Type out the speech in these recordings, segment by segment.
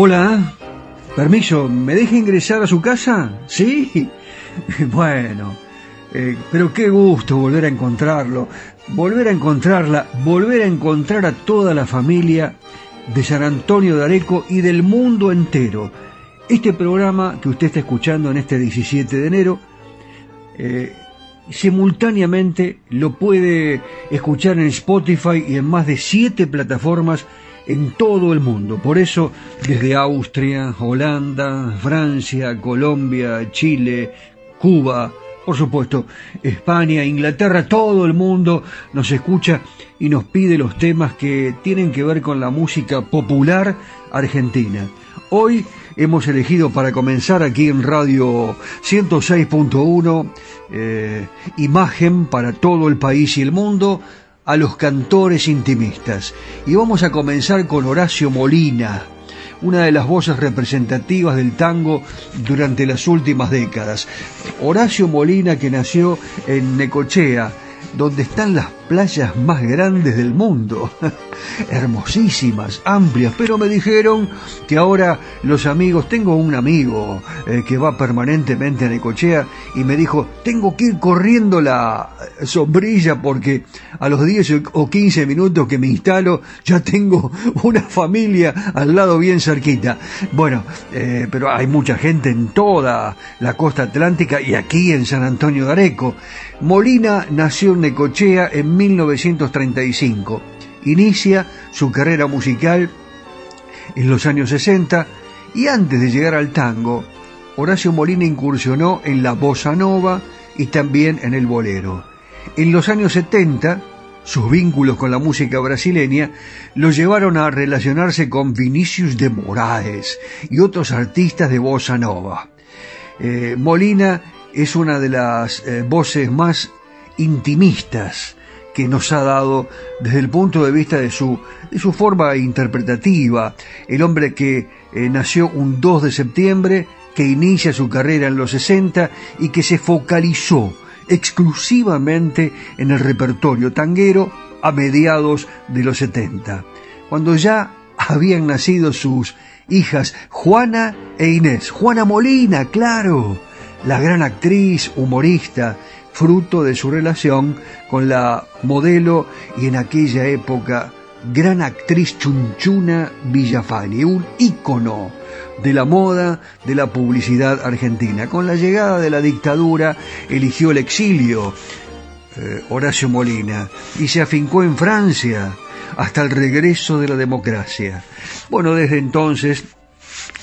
Hola, permiso, ¿me deja ingresar a su casa? ¿Sí? Bueno, eh, pero qué gusto volver a encontrarlo, volver a encontrarla, volver a encontrar a toda la familia de San Antonio de Areco y del mundo entero. Este programa que usted está escuchando en este 17 de enero, eh, simultáneamente lo puede escuchar en Spotify y en más de siete plataformas en todo el mundo. Por eso, desde Austria, Holanda, Francia, Colombia, Chile, Cuba, por supuesto, España, Inglaterra, todo el mundo nos escucha y nos pide los temas que tienen que ver con la música popular argentina. Hoy hemos elegido para comenzar aquí en Radio 106.1 eh, imagen para todo el país y el mundo a los cantores intimistas. Y vamos a comenzar con Horacio Molina, una de las voces representativas del tango durante las últimas décadas. Horacio Molina que nació en Necochea, donde están las playas más grandes del mundo. Hermosísimas, amplias, pero me dijeron que ahora los amigos, tengo un amigo eh, que va permanentemente a Necochea y me dijo, tengo que ir corriendo la sombrilla porque a los 10 o 15 minutos que me instalo ya tengo una familia al lado bien cerquita. Bueno, eh, pero hay mucha gente en toda la costa atlántica y aquí en San Antonio de Areco. Molina nació en Necochea en 1935. Inicia su carrera musical en los años 60 y antes de llegar al tango, Horacio Molina incursionó en la bossa nova y también en el bolero. En los años 70, sus vínculos con la música brasileña lo llevaron a relacionarse con Vinicius de Moraes y otros artistas de bossa nova. Eh, Molina es una de las eh, voces más intimistas que nos ha dado desde el punto de vista de su, de su forma interpretativa, el hombre que eh, nació un 2 de septiembre, que inicia su carrera en los 60 y que se focalizó exclusivamente en el repertorio tanguero a mediados de los 70, cuando ya habían nacido sus hijas Juana e Inés. Juana Molina, claro, la gran actriz, humorista, fruto de su relación con la modelo y en aquella época gran actriz Chunchuna Villafani, un ícono de la moda, de la publicidad argentina. Con la llegada de la dictadura eligió el exilio eh, Horacio Molina y se afincó en Francia hasta el regreso de la democracia. Bueno, desde entonces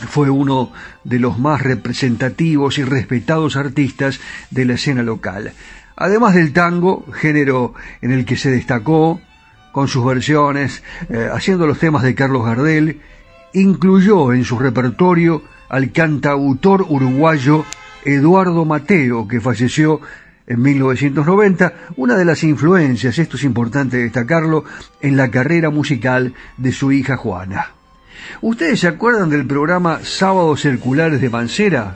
fue uno de los más representativos y respetados artistas de la escena local. Además del tango, género en el que se destacó con sus versiones, eh, haciendo los temas de Carlos Gardel, incluyó en su repertorio al cantautor uruguayo Eduardo Mateo, que falleció en 1990, una de las influencias, esto es importante destacarlo, en la carrera musical de su hija Juana. ¿Ustedes se acuerdan del programa Sábados Circulares de Mancera?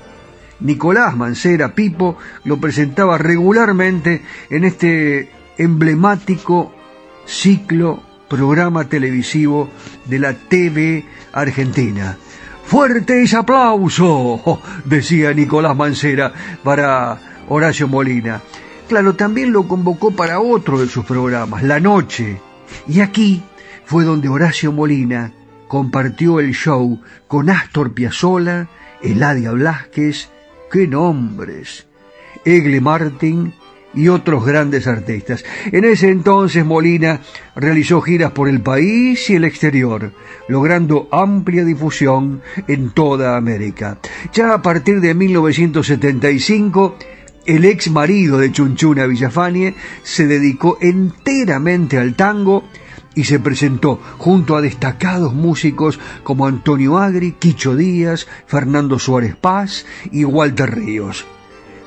Nicolás Mancera Pipo lo presentaba regularmente en este emblemático ciclo programa televisivo de la TV Argentina. Fuertes aplausos, decía Nicolás Mancera para Horacio Molina. Claro, también lo convocó para otro de sus programas, La Noche. Y aquí fue donde Horacio Molina compartió el show con Astor Piazzolla, Eladia Blasquez, qué nombres, Egle Martin y otros grandes artistas. En ese entonces Molina realizó giras por el país y el exterior, logrando amplia difusión en toda América. Ya a partir de 1975, el ex marido de Chunchuna Villafanie se dedicó enteramente al tango y se presentó junto a destacados músicos como Antonio Agri, Quicho Díaz, Fernando Suárez Paz y Walter Ríos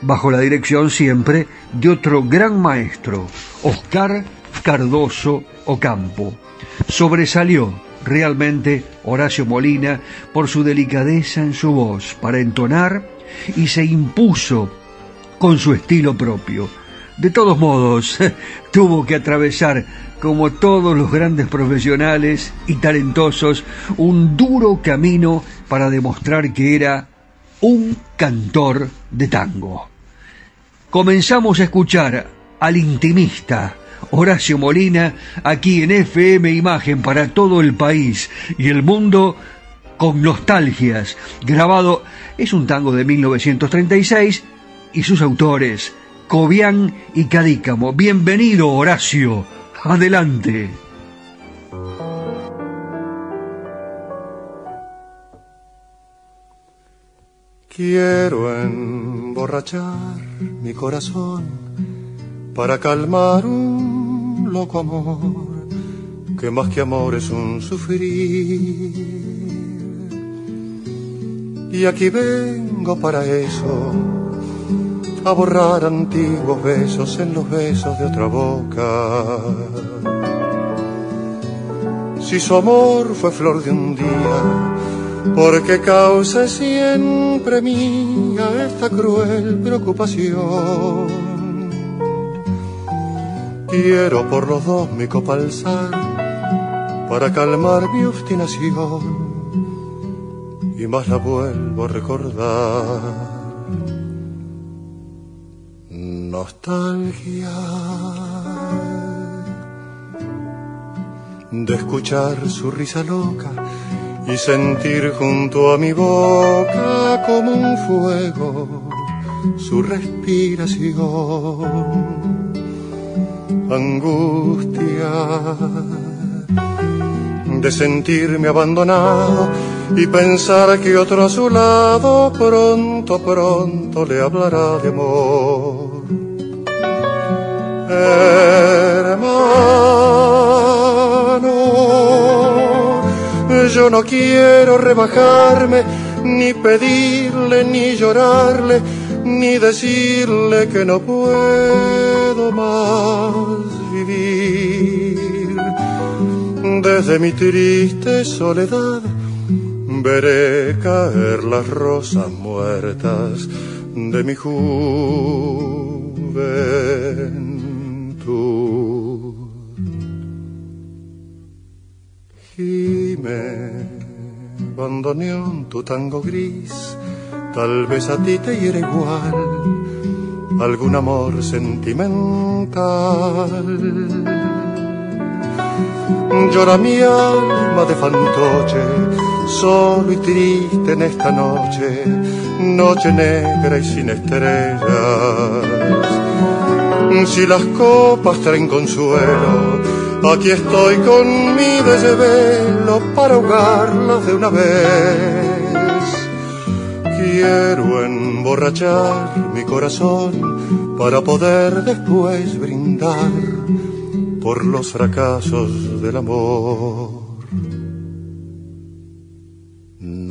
bajo la dirección siempre de otro gran maestro, Oscar Cardoso Ocampo. Sobresalió realmente Horacio Molina por su delicadeza en su voz para entonar y se impuso con su estilo propio. De todos modos, tuvo que atravesar, como todos los grandes profesionales y talentosos, un duro camino para demostrar que era un cantor de tango comenzamos a escuchar al intimista Horacio Molina aquí en FM Imagen para todo el país y el mundo con nostalgias. Grabado es un tango de 1936 y sus autores Cobian y Cadícamo. Bienvenido Horacio, adelante. Quiero emborrachar mi corazón para calmar un loco amor que más que amor es un sufrir. Y aquí vengo para eso, a borrar antiguos besos en los besos de otra boca. Si su amor fue flor de un día, porque causa siempre mía esta cruel preocupación. Quiero por los dos mi copa alzar para calmar mi obstinación y más la vuelvo a recordar. Nostalgia de escuchar su risa loca y sentir junto a mi boca como un fuego su respiración. Angustia de sentirme abandonado y pensar que otro a su lado pronto, pronto le hablará de amor. yo no quiero rebajarme, ni pedirle, ni llorarle, ni decirle que no puedo más vivir. Desde mi triste soledad veré caer las rosas muertas de mi juventud. Gime, bandoneón, tu tango gris, tal vez a ti te hiere igual algún amor sentimental. Llora mi alma de fantoche, solo y triste en esta noche, noche negra y sin estrellas. Si las copas traen consuelo, Aquí estoy con mi desvelo para ahogarlas de una vez. Quiero emborrachar mi corazón para poder después brindar por los fracasos del amor.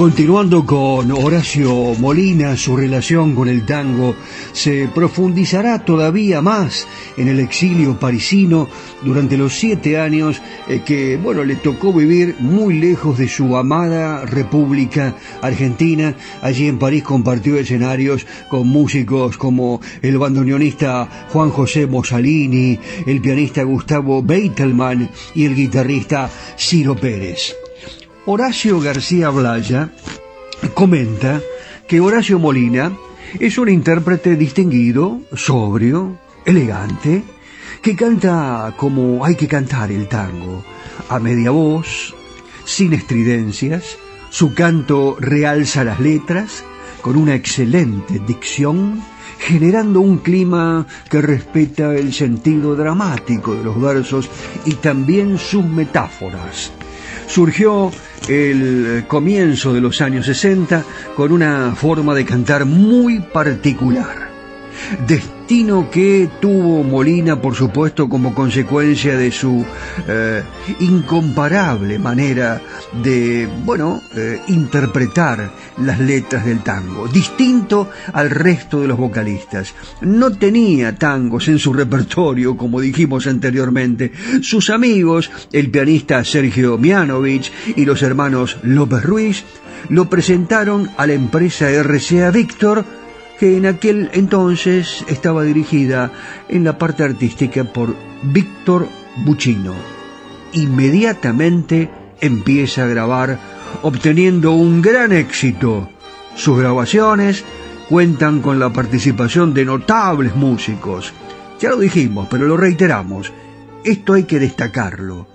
Continuando con Horacio Molina, su relación con el tango se profundizará todavía más en el exilio parisino durante los siete años eh, que, bueno, le tocó vivir muy lejos de su amada República Argentina. Allí en París compartió escenarios con músicos como el bandoneonista Juan José Mosalini, el pianista Gustavo Beitelman y el guitarrista Ciro Pérez. Horacio García Blaya comenta que Horacio Molina es un intérprete distinguido, sobrio, elegante, que canta como hay que cantar el tango, a media voz, sin estridencias, su canto realza las letras, con una excelente dicción, generando un clima que respeta el sentido dramático de los versos y también sus metáforas. Surgió el comienzo de los años 60 con una forma de cantar muy particular destino que tuvo Molina, por supuesto, como consecuencia de su eh, incomparable manera de, bueno, eh, interpretar las letras del tango, distinto al resto de los vocalistas. No tenía tangos en su repertorio, como dijimos anteriormente. Sus amigos, el pianista Sergio Mianovich y los hermanos López Ruiz, lo presentaron a la empresa RCA Víctor, que en aquel entonces estaba dirigida en la parte artística por Víctor Buccino. Inmediatamente empieza a grabar, obteniendo un gran éxito. Sus grabaciones cuentan con la participación de notables músicos. Ya lo dijimos, pero lo reiteramos. Esto hay que destacarlo.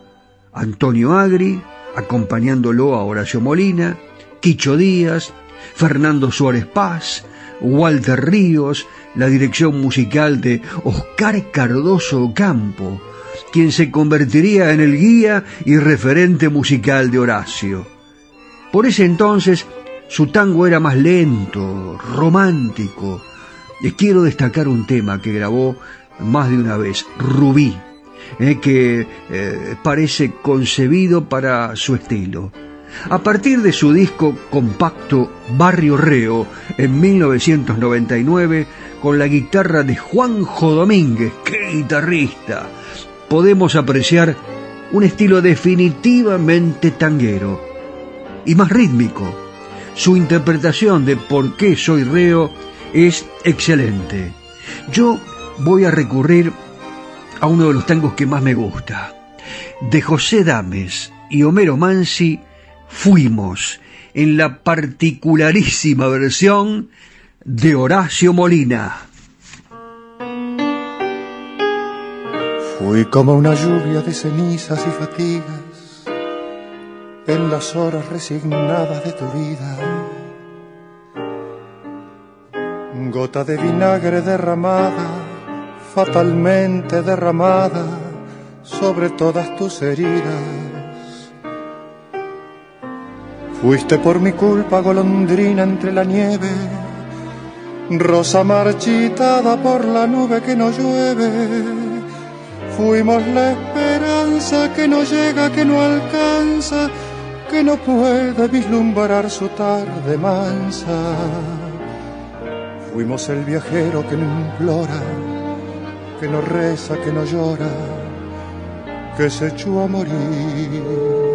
Antonio Agri, acompañándolo a Horacio Molina, Quicho Díaz, Fernando Suárez Paz, Walter Ríos, la dirección musical de Oscar Cardoso Campo, quien se convertiría en el guía y referente musical de Horacio. Por ese entonces su tango era más lento, romántico. Les quiero destacar un tema que grabó más de una vez, Rubí, eh, que eh, parece concebido para su estilo. A partir de su disco compacto Barrio Reo en 1999, con la guitarra de Juanjo Domínguez, qué guitarrista, podemos apreciar un estilo definitivamente tanguero y más rítmico. Su interpretación de Por qué soy reo es excelente. Yo voy a recurrir a uno de los tangos que más me gusta, de José Dames y Homero Mansi, fuimos en la particularísima versión de Horacio Molina. Fui como una lluvia de cenizas y fatigas en las horas resignadas de tu vida. Gota de vinagre derramada, fatalmente derramada sobre todas tus heridas Fuiste por mi culpa golondrina entre la nieve, rosa marchitada por la nube que no llueve. Fuimos la esperanza que no llega, que no alcanza, que no puede vislumbrar su tarde mansa. Fuimos el viajero que no implora, que no reza, que no llora, que se echó a morir.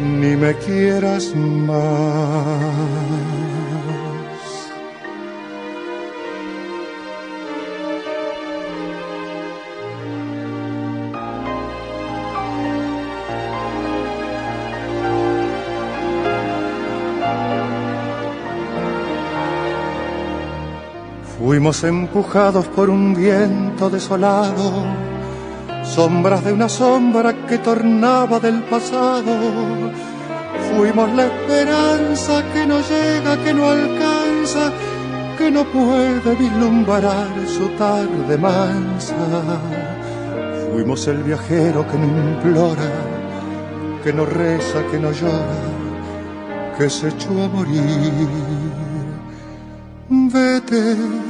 ni me quieras más. Fuimos empujados por un viento desolado, sombras de una sombra que tornaba del pasado. Fuimos la esperanza que no llega, que no alcanza, que no puede vislumbrar su tarde mansa. Fuimos el viajero que no implora, que no reza, que no llora, que se echó a morir. Vete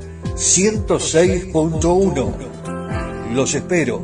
106.1. Los espero.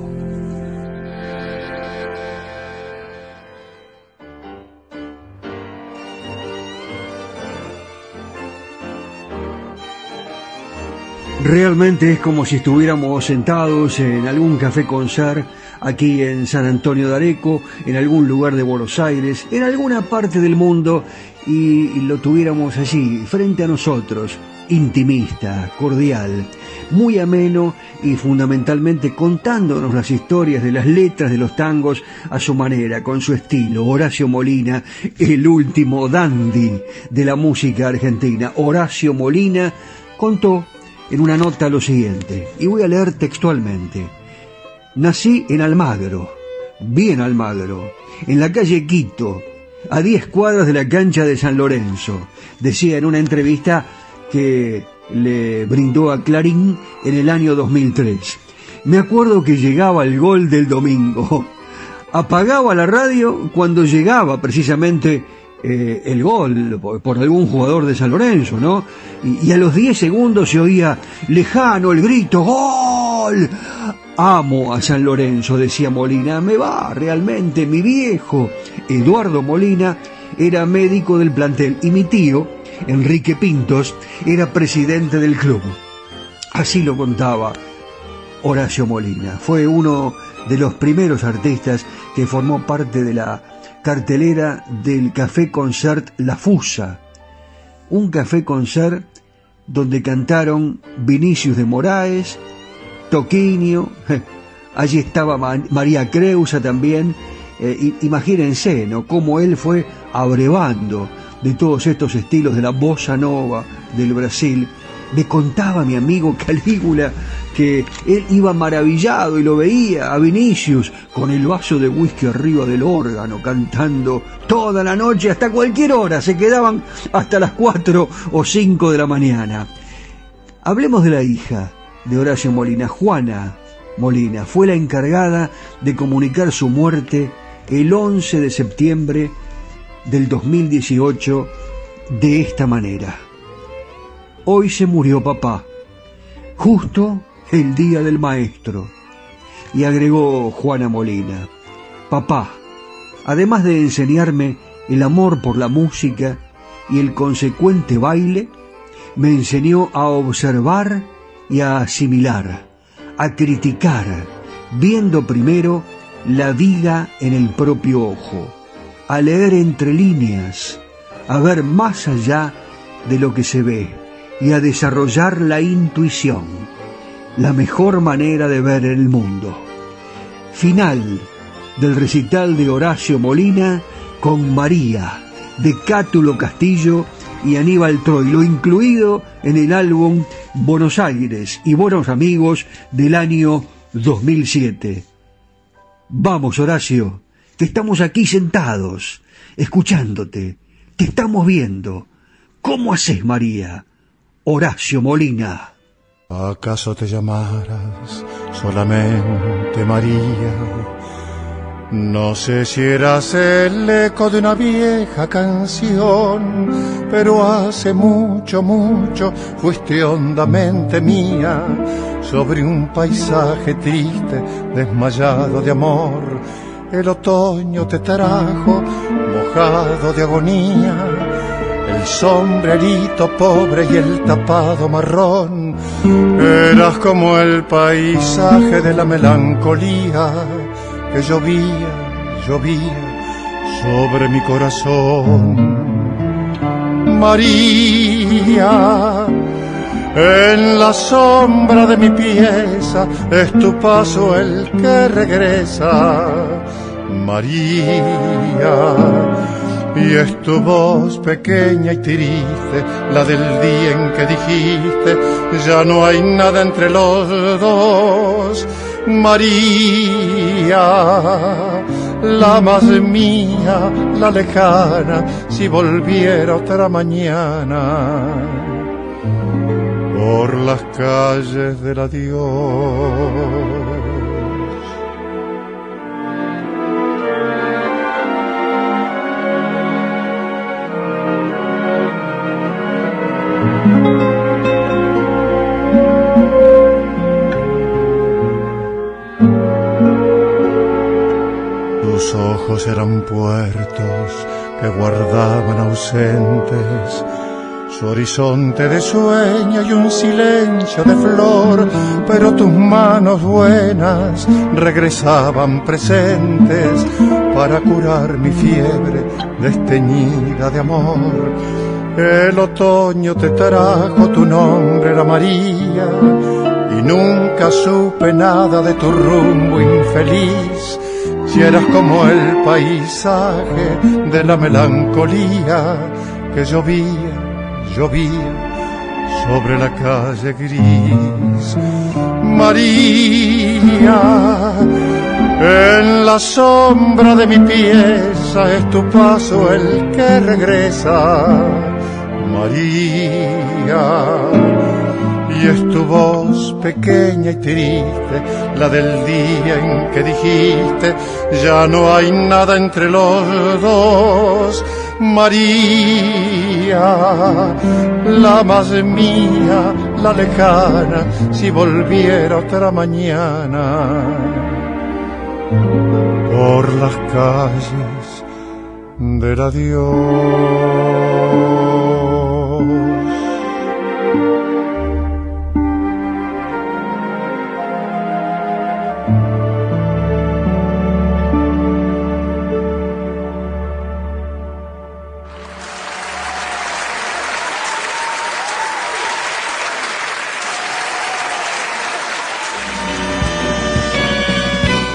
Realmente es como si estuviéramos sentados en algún café concert aquí en San Antonio de Areco, en algún lugar de Buenos Aires, en alguna parte del mundo y lo tuviéramos allí, frente a nosotros, intimista, cordial, muy ameno y fundamentalmente contándonos las historias de las letras de los tangos a su manera, con su estilo. Horacio Molina, el último dandy de la música argentina. Horacio Molina contó en una nota lo siguiente, y voy a leer textualmente. Nací en Almagro, bien Almagro, en la calle Quito, a 10 cuadras de la cancha de San Lorenzo. Decía en una entrevista que le brindó a Clarín en el año 2003. Me acuerdo que llegaba el gol del domingo. Apagaba la radio cuando llegaba precisamente eh, el gol por, algún jugador de San Lorenzo, ¿no? Y, y a los 10 segundos se oía lejano el grito, ¡Gol! Amo a San Lorenzo, decía Molina, me va realmente, mi viejo. Eduardo Molina era médico del plantel y mi tío, Enrique Pintos, era presidente del club. Así lo contaba Horacio Molina. Fue uno de los primeros artistas que formó parte de la cartelera del Café Concert La Fusa, un café concert donde cantaron Vinicius de Moraes, Toquinho, allí estaba María Creusa también, eh, imagínense, ¿no? Cómo él fue abrevando de todos estos estilos de la bossa nova del Brasil me contaba mi amigo Calígula que él iba maravillado y lo veía a Vinicius con el vaso de whisky arriba del órgano cantando toda la noche hasta cualquier hora, se quedaban hasta las 4 o 5 de la mañana. Hablemos de la hija de Horacio Molina, Juana Molina, fue la encargada de comunicar su muerte el 11 de septiembre del 2018 de esta manera hoy se murió papá, justo el día del maestro. Y agregó Juana Molina, papá, además de enseñarme el amor por la música y el consecuente baile, me enseñó a observar y a asimilar, a criticar, viendo primero la viga en el propio ojo, a leer entre líneas, a ver más allá de lo que se ve y a desarrollar la intuición, la mejor manera de ver el mundo. Final del recital de Horacio Molina con María, de Cátulo Castillo y Aníbal Troilo, incluido en el álbum Buenos Aires y Buenos Amigos del año 2007. Vamos, Horacio, que estamos aquí sentados, escuchándote, te estamos viendo. ¿Cómo haces, María? Horacio Molina. ¿Acaso te llamaras solamente María? No sé si eras el eco de una vieja canción, pero hace mucho, mucho fuiste hondamente mía sobre un paisaje triste, desmayado de amor. El otoño te trajo mojado de agonía el sombrerito pobre y el tapado marrón. Eras como el paisaje de la melancolía que llovía, llovía sobre mi corazón. María, en la sombra de mi pieza es tu paso el que regresa. María, y es tu voz pequeña y triste, la del día en que dijiste, ya no hay nada entre los dos. María, la más mía, la lejana, si volviera otra mañana por las calles del adiós. Tus ojos eran puertos que guardaban ausentes su horizonte de sueño y un silencio de flor, pero tus manos buenas regresaban presentes para curar mi fiebre desteñida de amor. El otoño te trajo tu nombre, era María, y nunca supe nada de tu rumbo infeliz si eras como el paisaje de la melancolía que llovía, llovía sobre la calle gris. María, en la sombra de mi pieza es tu paso el que regresa. María y es tu voz pequeña y triste, la del día en que dijiste, ya no hay nada entre los dos. María, la más mía, la lejana, si volviera otra mañana por las calles del adiós.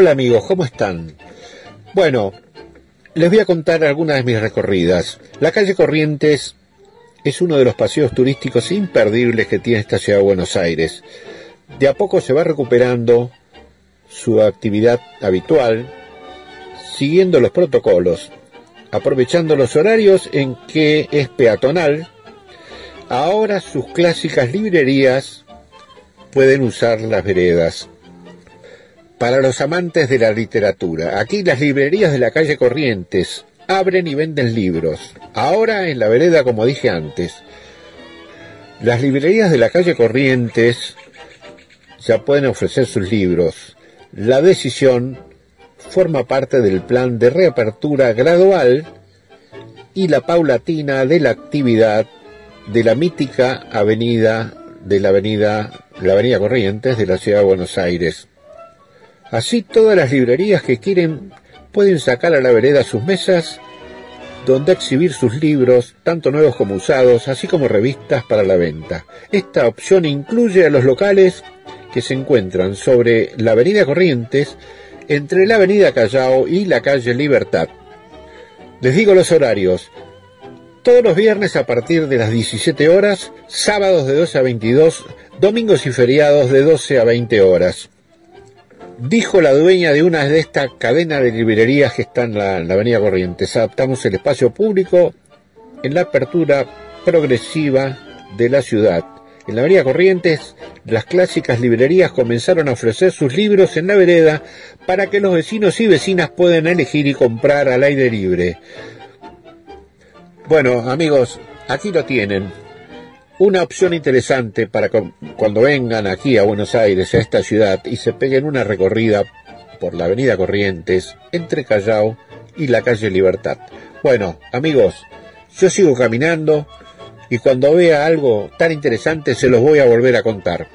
Hola amigos, ¿cómo están? Bueno, les voy a contar algunas de mis recorridas. La calle Corrientes es uno de los paseos turísticos imperdibles que tiene esta ciudad de Buenos Aires. De a poco se va recuperando su actividad habitual, siguiendo los protocolos, aprovechando los horarios en que es peatonal. Ahora sus clásicas librerías pueden usar las veredas para los amantes de la literatura. Aquí las librerías de la calle Corrientes abren y venden libros. Ahora en la vereda, como dije antes. Las librerías de la calle Corrientes ya pueden ofrecer sus libros. La decisión forma parte del plan de reapertura gradual y la paulatina de la actividad de la mítica avenida de la avenida la avenida Corrientes de la ciudad de Buenos Aires. Así todas las librerías que quieren pueden sacar a la vereda sus mesas donde exhibir sus libros, tanto nuevos como usados, así como revistas para la venta. Esta opción incluye a los locales que se encuentran sobre la Avenida Corrientes, entre la Avenida Callao y la calle Libertad. Les digo los horarios. Todos los viernes a partir de las 17 horas, sábados de 12 a 22, domingos y feriados de 12 a 20 horas. Dijo la dueña de una de estas cadenas de librerías que está en la, Avenida Corrientes, adaptamos el espacio público en la apertura progresiva de la ciudad. En la Avenida Corrientes, las clásicas librerías comenzaron a ofrecer sus libros en la vereda para que los vecinos y vecinas puedan elegir y comprar al aire libre. Bueno, amigos, aquí lo tienen. Una opción interesante para cuando vengan aquí a Buenos Aires, a esta ciudad, y se peguen una recorrida por la avenida Corrientes, entre Callao y la calle Libertad. Bueno, amigos, yo sigo caminando y cuando vea algo tan interesante se los voy a volver a contar.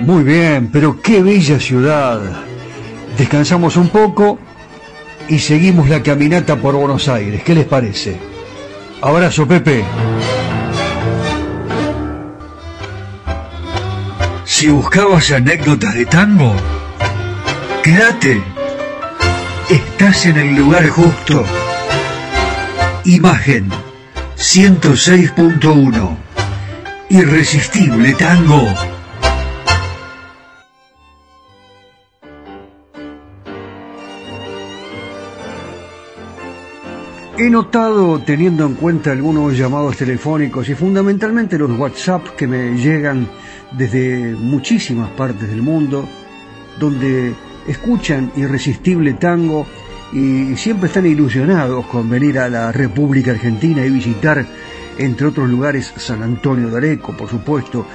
Muy bien, pero qué bella ciudad. Descansamos un poco y seguimos la caminata por Buenos Aires. ¿Qué les parece? Abrazo, Pepe. Si buscabas anécdotas de tango, quédate. Estás en el lugar justo. Imagen 106.1. Irresistible tango. He notado, teniendo en cuenta algunos llamados telefónicos y fundamentalmente los WhatsApp que me llegan desde muchísimas partes del mundo, donde escuchan Irresistible Tango y siempre están ilusionados con venir a la República Argentina y visitar, entre otros lugares, San Antonio de Areco, por supuesto,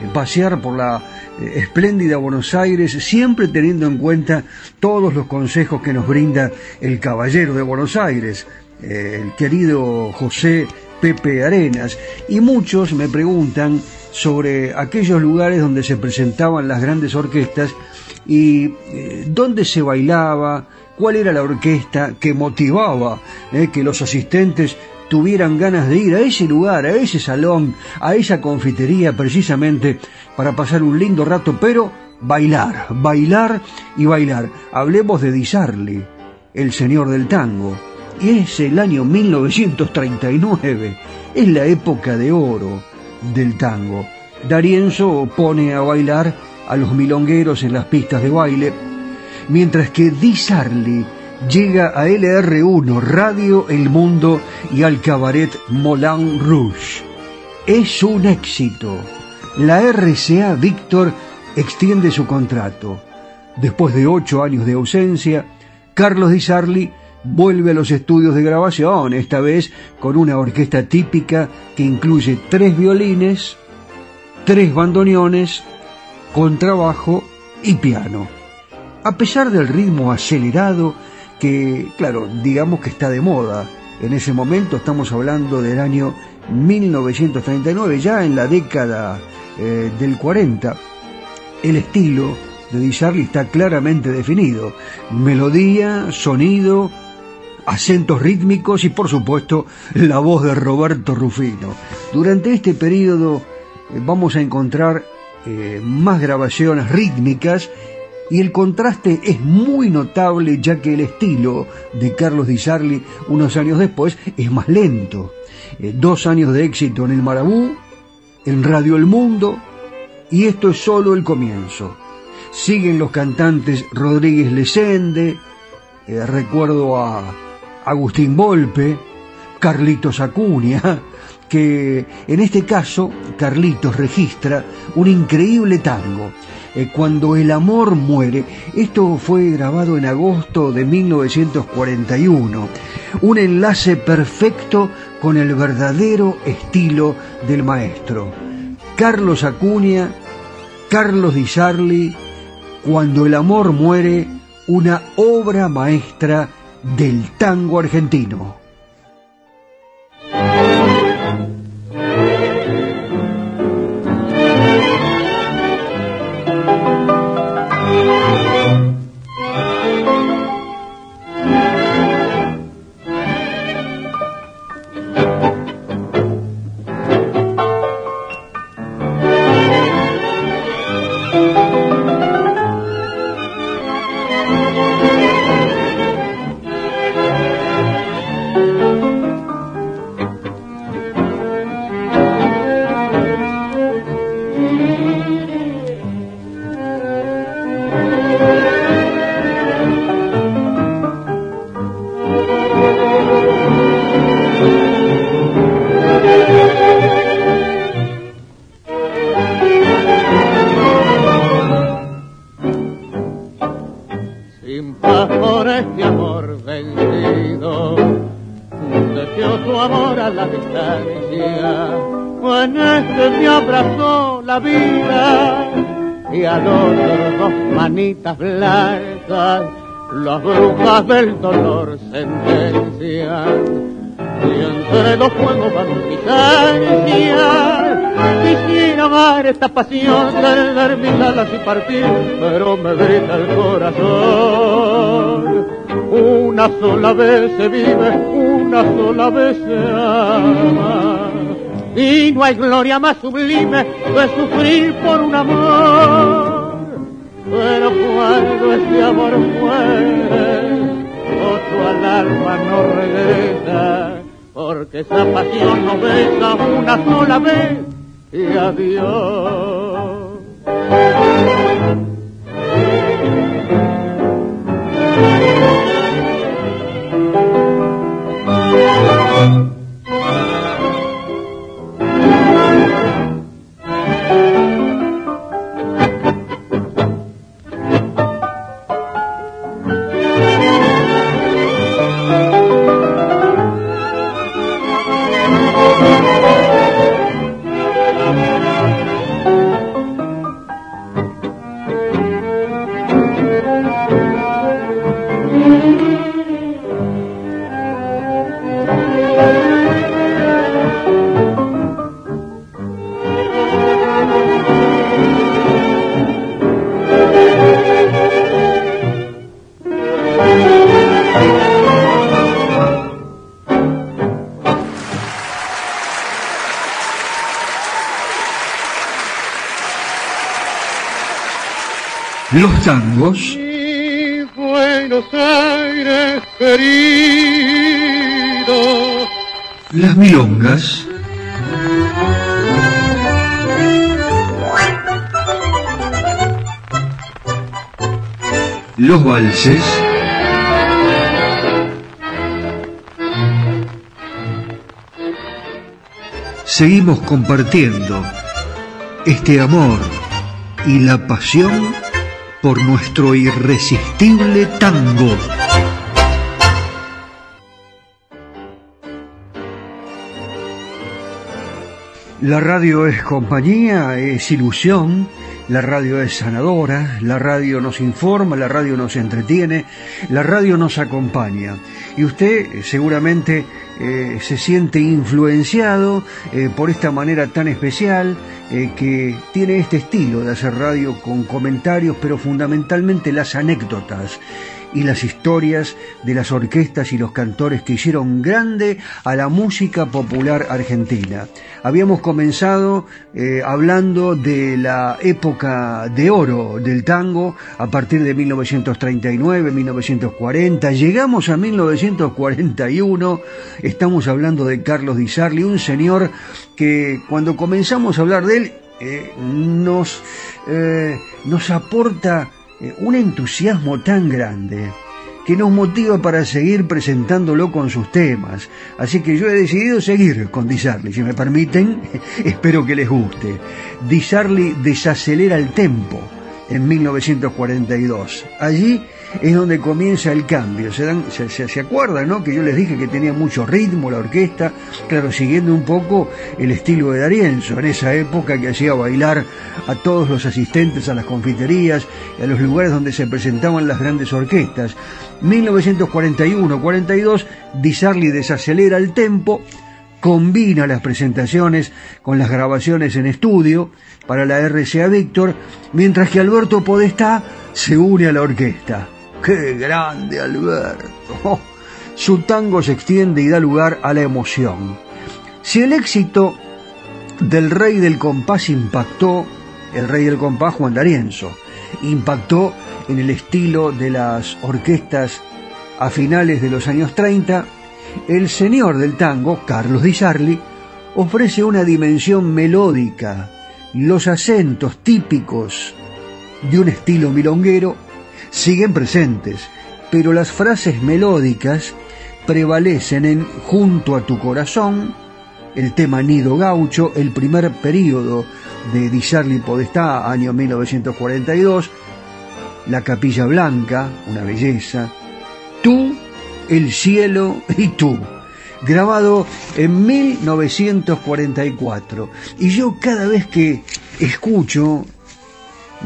eh, pasear por la eh, espléndida Buenos Aires, siempre teniendo en cuenta todos los consejos que nos brinda el caballero de Buenos Aires, eh, el querido José Pepe Arenas, y muchos me preguntan sobre aquellos lugares donde se presentaban las grandes orquestas y eh, dónde se bailaba, cuál era la orquesta que motivaba eh, que los asistentes tuvieran ganas de ir a ese lugar, a ese salón, a esa confitería precisamente para pasar un lindo rato, pero bailar, bailar y bailar. Hablemos de Di el señor del tango y es el año 1939, es la época de oro del tango. Darienzo pone a bailar a los milongueros en las pistas de baile, mientras que Di Sarli llega a LR1, Radio El Mundo y al cabaret Moulin Rouge. Es un éxito. La RCA Víctor extiende su contrato. Después de ocho años de ausencia, Carlos Di Sarli vuelve a los estudios de grabación, esta vez con una orquesta típica que incluye tres violines, tres bandoneones, contrabajo y piano. A pesar del ritmo acelerado que, claro, digamos que está de moda, en ese momento estamos hablando del año 1939, ya en la década eh, del 40, el estilo de Di está claramente definido. Melodía, sonido, acentos rítmicos y por supuesto la voz de Roberto Rufino. Durante este periodo eh, vamos a encontrar eh, más grabaciones rítmicas y el contraste es muy notable ya que el estilo de Carlos Di Sarli unos años después es más lento. Eh, dos años de éxito en el Marabú, en Radio El Mundo y esto es solo el comienzo. Siguen los cantantes Rodríguez Lesende, recuerdo a Agustín Volpe, Carlitos Acuña, que en este caso Carlitos registra un increíble tango. Eh, cuando el amor muere, esto fue grabado en agosto de 1941, un enlace perfecto con el verdadero estilo del maestro. Carlos Acuña, Carlos Di Sarli, Cuando el amor muere, una obra maestra del tango argentino. Perder mis alas y partir, pero me grita el corazón. Una sola vez se vive, una sola vez se ama. Y no hay gloria más sublime que sufrir por un amor. Pero cuando este amor muere, otro al alma no regresa porque esa pasión no besa una sola vez y adiós. Tangos. Buenos Aires querido. Las milongas. Los valses. Seguimos compartiendo este amor y la pasión por nuestro irresistible tango. La radio es compañía, es ilusión, la radio es sanadora, la radio nos informa, la radio nos entretiene, la radio nos acompaña. Y usted seguramente eh, se siente influenciado eh, por esta manera tan especial eh, que tiene este estilo de hacer radio con comentarios, pero fundamentalmente las anécdotas y las historias de las orquestas y los cantores que hicieron grande a la música popular argentina. Habíamos comenzado eh, hablando de la época de oro del tango a partir de 1939, 1940, llegamos a 1941, estamos hablando de Carlos Di Sarli, un señor que cuando comenzamos a hablar de él eh, nos, eh, nos aporta un entusiasmo tan grande que nos motiva para seguir presentándolo con sus temas. Así que yo he decidido seguir con Disarly, si me permiten, espero que les guste. Disarly desacelera el tempo en 1942. Allí es donde comienza el cambio. Se, dan, se, acuerdan, ¿no? Que yo les dije que tenía mucho ritmo la orquesta, claro, siguiendo un poco el estilo de Darienzo, en esa época que hacía bailar a todos los asistentes a las confiterías y a los lugares donde se presentaban las grandes orquestas. 1941-42, Di Sarli desacelera el tempo, combina las presentaciones con las grabaciones en estudio para la RCA Víctor, mientras que Alberto Podestá se une a la orquesta. ¡Qué grande Alberto! Su tango se extiende y da lugar a la emoción. Si el éxito del rey del compás impactó, el rey del compás Juan D'Arienzo, impactó en el estilo de las orquestas a finales de los años 30, el señor del tango, Carlos Di Sarli, ofrece una dimensión melódica, los acentos típicos de un estilo milonguero siguen presentes, pero las frases melódicas prevalecen en Junto a tu corazón, el tema Nido Gaucho, el primer periodo de Di Charlie Podestá, año 1942, La Capilla Blanca, una belleza, Tú, el cielo y tú, grabado en 1944. Y yo cada vez que escucho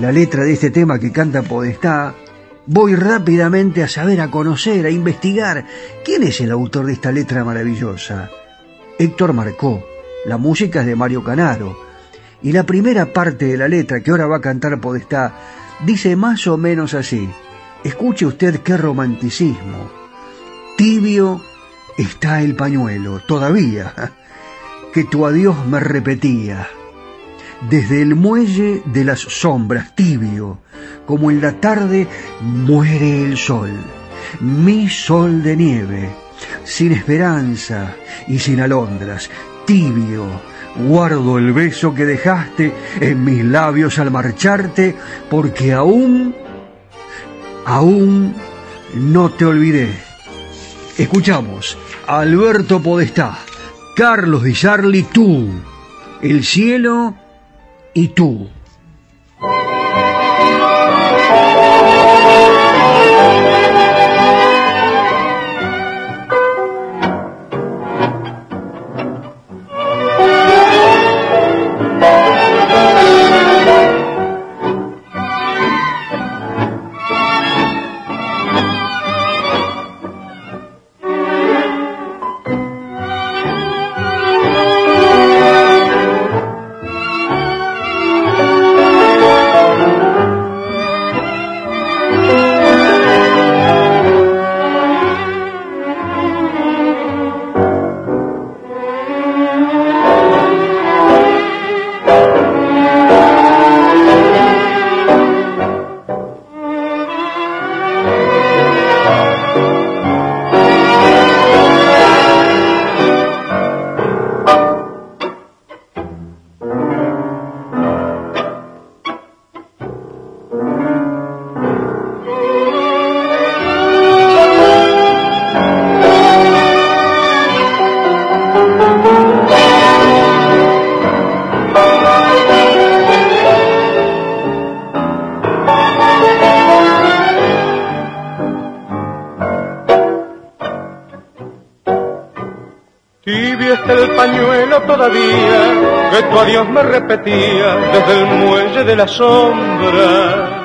la letra de este tema que canta Podestá, voy rápidamente a saber, a conocer, a investigar quién es el autor de esta letra maravillosa. Héctor Marcó. La música es de Mario Canaro. Y la primera parte de la letra que ahora va a cantar Podestá dice más o menos así. Escuche usted qué romanticismo. Tibio está el pañuelo, todavía, que tu adiós me repetía. Desde el muelle de las sombras, tibio, como en la tarde muere el sol, mi sol de nieve, sin esperanza y sin alondras, tibio, guardo el beso que dejaste en mis labios al marcharte, porque aún aún no te olvidé. Escuchamos Alberto Podestá, Carlos Di Charlie, tú, el cielo y tú. Me repetía desde el muelle de las sombras.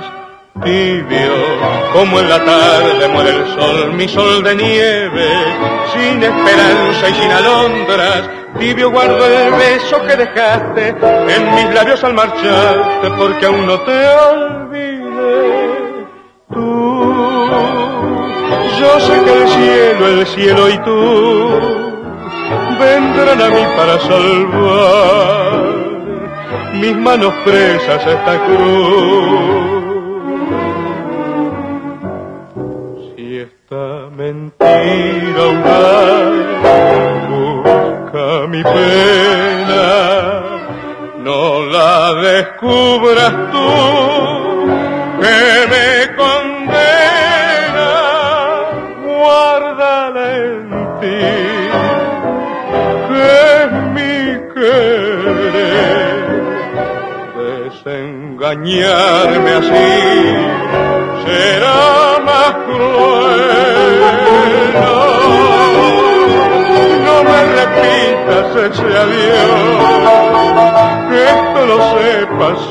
Tibio, como en la tarde muere el sol, mi sol de nieve, sin esperanza y sin alondras. Tibio guardo el beso que dejaste en mis labios al marcharte, porque aún no te olvidé. Tú, yo sé que el cielo, el cielo y tú vendrán a mí para salvar mis manos presas a esta cruz.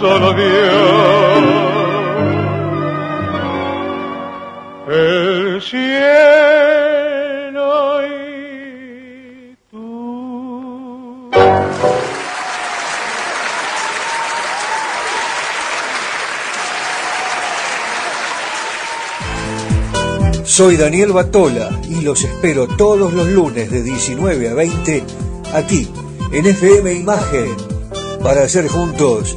Solo Dios. El cielo Soy Daniel Batola y los espero todos los lunes de 19 a 20 aquí en FM Imagen para hacer juntos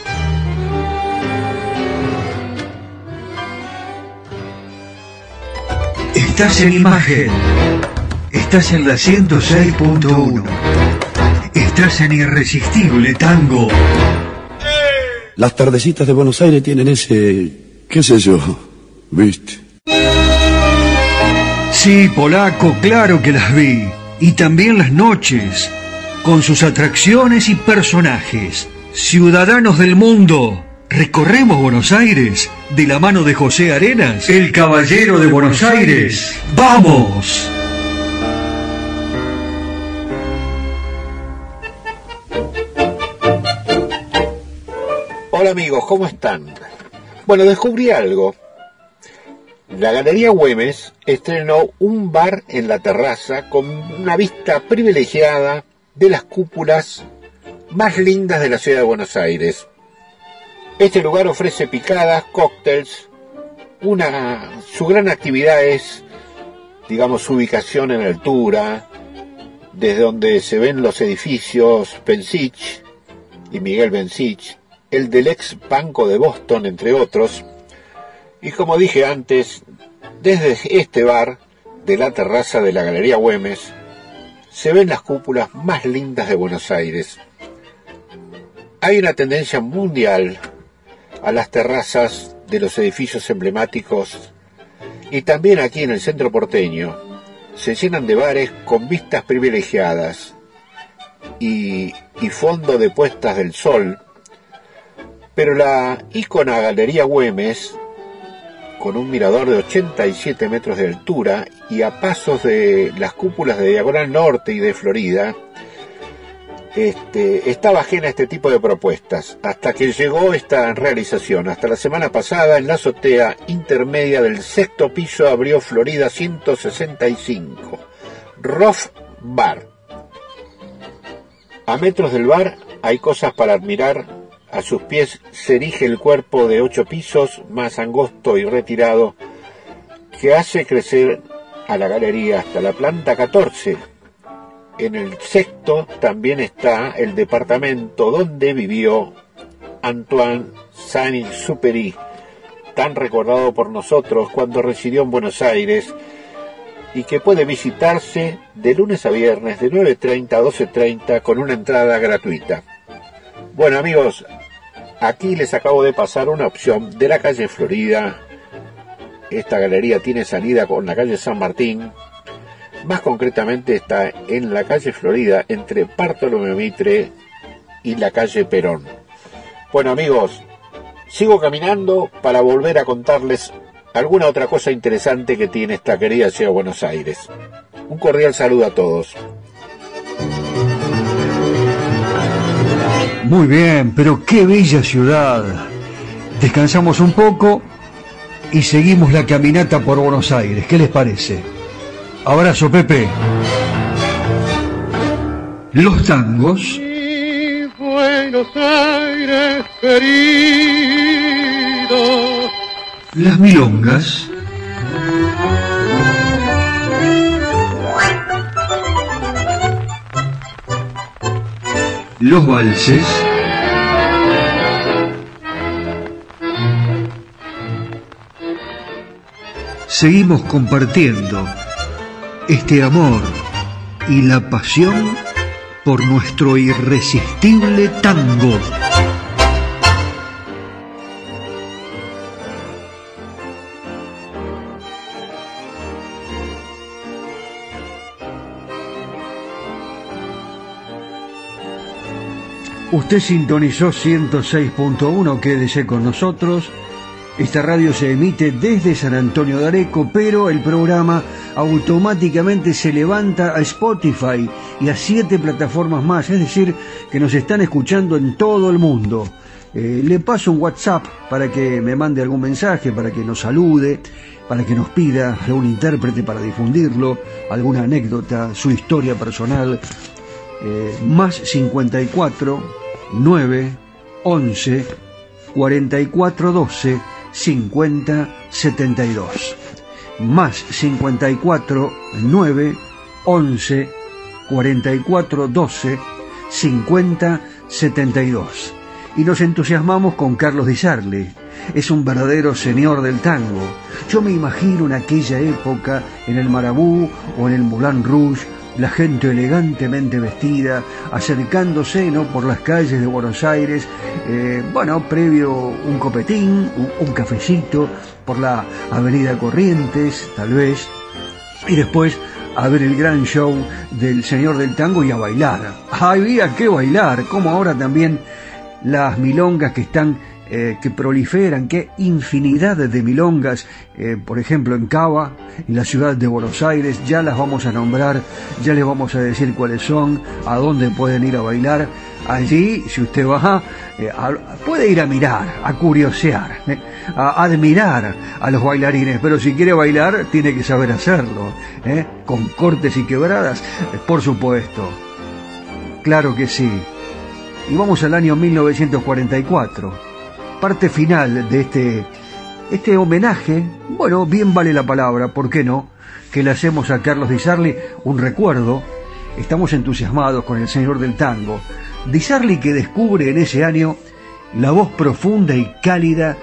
Estás en imagen. Estás en la 106.1. Estás en Irresistible Tango. Las tardecitas de Buenos Aires tienen ese, qué sé yo, viste. Sí, polaco, claro que las vi. Y también las noches, con sus atracciones y personajes. Ciudadanos del mundo, recorremos Buenos Aires de la mano de José Arenas, el caballero de Buenos Aires. ¡Vamos! Hola amigos, ¿cómo están? Bueno, descubrí algo. La Galería Güemes estrenó un bar en la terraza con una vista privilegiada de las cúpulas más lindas de la ciudad de Buenos Aires. Este lugar ofrece picadas, cócteles, una, su gran actividad es, digamos, su ubicación en altura, desde donde se ven los edificios Pensich y Miguel Bensich, el del ex Banco de Boston, entre otros. Y como dije antes, desde este bar, de la terraza de la Galería Güemes, se ven las cúpulas más lindas de Buenos Aires. Hay una tendencia mundial a las terrazas de los edificios emblemáticos. Y también aquí en el centro porteño se llenan de bares con vistas privilegiadas y, y fondo de puestas del sol, pero la ícona Galería Güemes, con un mirador de 87 metros de altura y a pasos de las cúpulas de Diagonal Norte y de Florida, este, estaba ajena a este tipo de propuestas, hasta que llegó esta realización. Hasta la semana pasada, en la azotea intermedia del sexto piso abrió Florida 165, Rough Bar. A metros del bar hay cosas para admirar. A sus pies se erige el cuerpo de ocho pisos, más angosto y retirado, que hace crecer a la galería hasta la planta 14, en el sexto también está el departamento donde vivió Antoine Saint-Exupéry, tan recordado por nosotros cuando residió en Buenos Aires y que puede visitarse de lunes a viernes de 9.30 a 12.30 con una entrada gratuita. Bueno amigos, aquí les acabo de pasar una opción de la calle Florida. Esta galería tiene salida con la calle San Martín, más concretamente está en la calle Florida, entre Bartolomé Mitre y la calle Perón. Bueno amigos, sigo caminando para volver a contarles alguna otra cosa interesante que tiene esta querida ciudad de Buenos Aires. Un cordial saludo a todos. Muy bien, pero qué bella ciudad. Descansamos un poco y seguimos la caminata por Buenos Aires. ¿Qué les parece? Abrazo, Pepe. Los tangos. Buenos Aires querido. Las milongas. Los valses. Seguimos compartiendo este amor y la pasión por nuestro irresistible tango. Usted sintonizó 106.1, quédese con nosotros. Esta radio se emite desde San Antonio de Areco, pero el programa automáticamente se levanta a Spotify y a siete plataformas más, es decir, que nos están escuchando en todo el mundo. Eh, le paso un WhatsApp para que me mande algún mensaje, para que nos salude, para que nos pida algún intérprete para difundirlo, alguna anécdota, su historia personal. Eh, más 54 9 11 44 12 50 72. Más 54 9 11 44 12 50 72 y nos entusiasmamos con Carlos Di Sarli. Es un verdadero señor del tango. Yo me imagino en aquella época, en el Marabú o en el Moulin Rouge, la gente elegantemente vestida, acercándose ¿no? por las calles de Buenos Aires, eh, bueno, previo un copetín, un, un cafecito, por la avenida Corrientes, tal vez, y después a ver el gran show del señor del tango y a bailar. Había que bailar, como ahora también las milongas que están eh, que proliferan, qué infinidad de milongas, eh, por ejemplo en Cava, en la ciudad de Buenos Aires, ya las vamos a nombrar, ya les vamos a decir cuáles son, a dónde pueden ir a bailar. Allí, si usted va, eh, puede ir a mirar, a curiosear, a admirar a los bailarines, pero si quiere bailar, tiene que saber hacerlo, con cortes y quebradas, por supuesto. Claro que sí. Y vamos al año 1944, parte final de este, este homenaje, bueno, bien vale la palabra, ¿por qué no? Que le hacemos a Carlos Di Sarli un recuerdo, estamos entusiasmados con el señor del tango, Di Sarli que descubre en ese año la voz profunda y cálida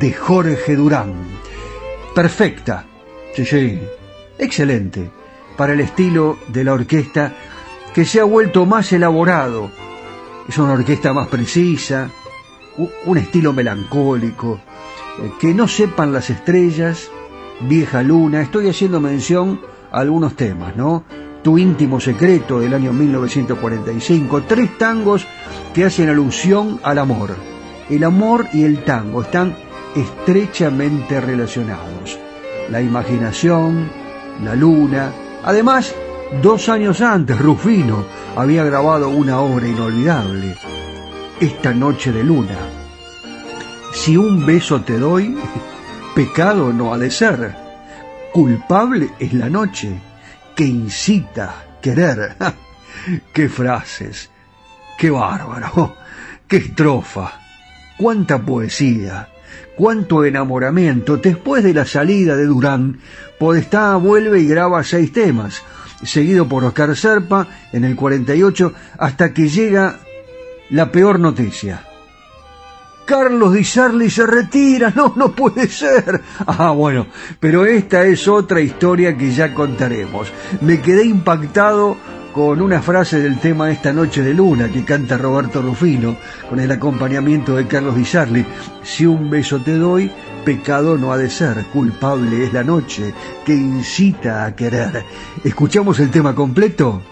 de Jorge Durán. Perfecta, sí, sí, excelente, para el estilo de la orquesta que se ha vuelto más elaborado, es una orquesta más precisa, un estilo melancólico, eh, que no sepan las estrellas, vieja luna, estoy haciendo mención a algunos temas, ¿no? Tu íntimo secreto del año 1945, tres tangos que hacen alusión al amor. El amor y el tango están estrechamente relacionados. La imaginación, la luna, además, dos años antes, Rufino, había grabado una obra inolvidable, Esta noche de luna. Si un beso te doy, pecado no ha de ser. Culpable es la noche que incita querer. ¡Qué frases! ¡Qué bárbaro! ¡Qué estrofa! ¡Cuánta poesía! cuánto enamoramiento. Después de la salida de Durán, Podestá vuelve y graba seis temas, seguido por Oscar Serpa en el 48, hasta que llega la peor noticia. Carlos Di Sarli se retira, no, no puede ser. Ah, bueno, pero esta es otra historia que ya contaremos. Me quedé impactado con una frase del tema Esta noche de luna que canta Roberto Rufino con el acompañamiento de Carlos Di Sarli. Si un beso te doy, Pecado no ha de ser, culpable es la noche que incita a querer. ¿Escuchamos el tema completo?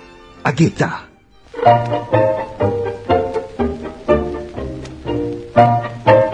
Aquí está. Thank you.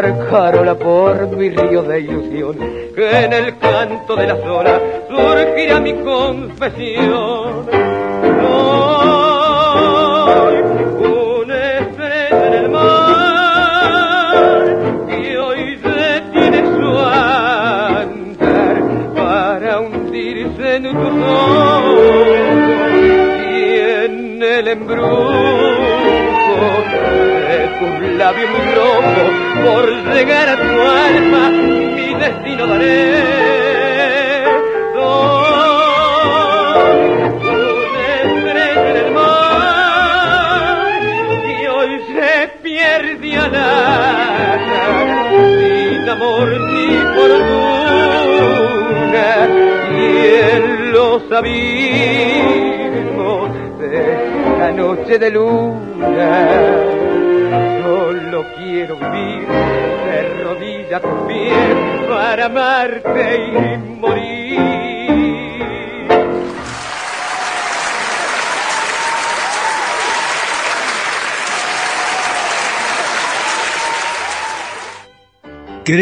Barcarola por mi río de ilusión, que en el canto de las olas surgirá mi confesión.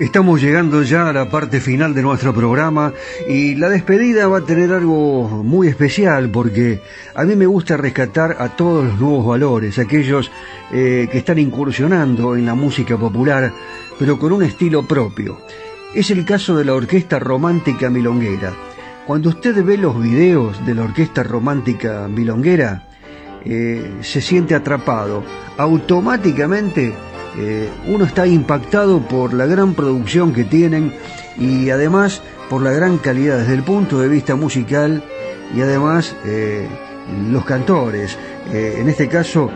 Estamos llegando ya a la parte final de nuestro programa y la despedida va a tener algo muy especial porque a mí me gusta rescatar a todos los nuevos valores, aquellos eh, que están incursionando en la música popular, pero con un estilo propio. Es el caso de la Orquesta Romántica Milonguera. Cuando usted ve los videos de la Orquesta Romántica Milonguera, eh, se siente atrapado. Automáticamente eh, uno está impactado por la gran producción que tienen y además por la gran calidad desde el punto de vista musical y además eh, los cantores. Eh, en este caso,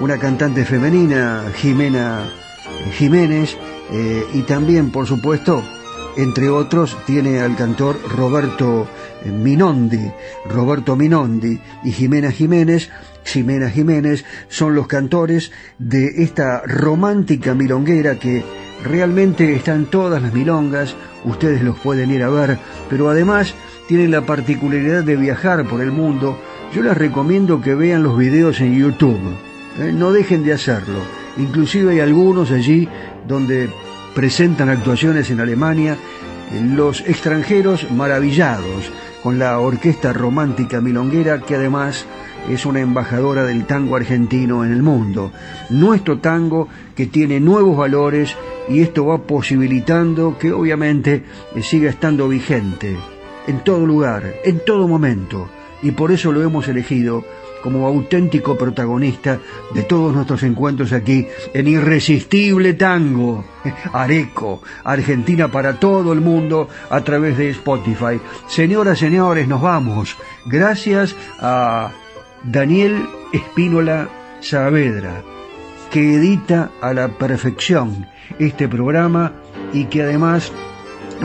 una cantante femenina, Jimena Jiménez, y también, por supuesto, entre otros, tiene al cantor Roberto Minondi, Roberto Minondi y Jimena Jiménez, Ximena Jiménez son los cantores de esta romántica milonguera que realmente están todas las milongas, ustedes los pueden ir a ver, pero además tienen la particularidad de viajar por el mundo. Yo les recomiendo que vean los videos en YouTube, ¿eh? no dejen de hacerlo. Inclusive hay algunos allí donde presentan actuaciones en Alemania, los extranjeros maravillados con la orquesta romántica milonguera que además es una embajadora del tango argentino en el mundo. Nuestro tango que tiene nuevos valores y esto va posibilitando que obviamente eh, siga estando vigente en todo lugar, en todo momento. Y por eso lo hemos elegido como auténtico protagonista de todos nuestros encuentros aquí en Irresistible Tango, Areco, Argentina para todo el mundo a través de Spotify. Señoras, señores, nos vamos. Gracias a Daniel Espínola Saavedra, que edita a la perfección este programa y que además,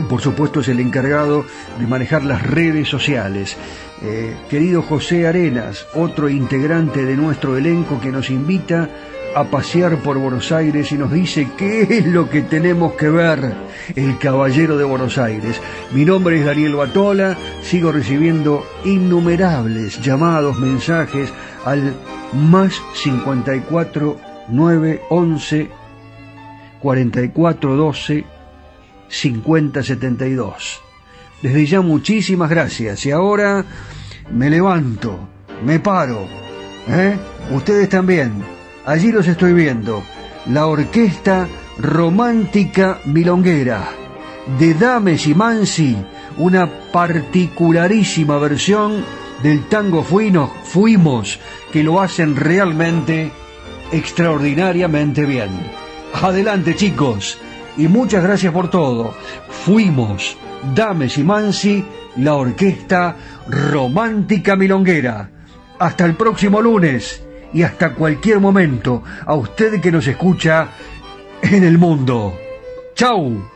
por supuesto, es el encargado de manejar las redes sociales. Eh, querido José Arenas, otro integrante de nuestro elenco que nos invita a pasear por Buenos Aires y nos dice qué es lo que tenemos que ver, el Caballero de Buenos Aires. Mi nombre es Daniel Batola, sigo recibiendo innumerables llamados, mensajes al más 54 9 11 44 12 5072. Desde ya muchísimas gracias. Y ahora me levanto, me paro. ¿eh? Ustedes también. Allí los estoy viendo. La orquesta romántica milonguera de Dames y Mansi, una particularísima versión del tango Fuimos, Fuimos, que lo hacen realmente extraordinariamente bien. Adelante chicos, y muchas gracias por todo. Fuimos, Dames y Mansi, la orquesta romántica milonguera. Hasta el próximo lunes y hasta cualquier momento a usted que nos escucha en el mundo. ¡Chao!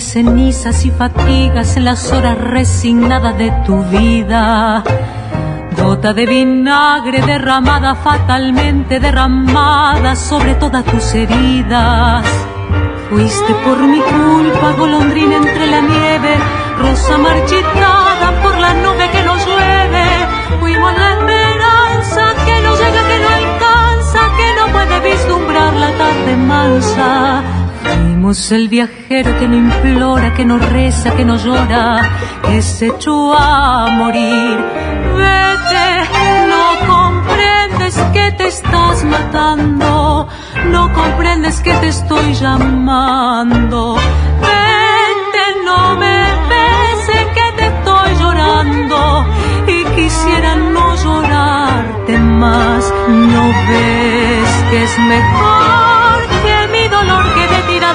Cenizas y fatigas en las horas resignadas de tu vida. Gota de vinagre derramada fatalmente derramada sobre todas tus heridas. Fuiste por mi culpa, golondrina entre la nieve, rosa marchitada por la nube que nos llueve. Fuimos la esperanza que no llega, que no alcanza, que no puede vislumbrar la tarde mansa Fuimos el viajero que no implora, que no reza, que no llora, que se a morir. Vete, no comprendes que te estás matando, no comprendes que te estoy llamando. Vete, no me ves que te estoy llorando y quisiera no llorarte más. No ves que es mejor que mi dolor quede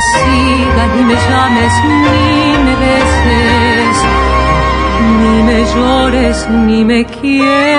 Sigas, ni me llames, ni me beses, ni me llores, ni me quieras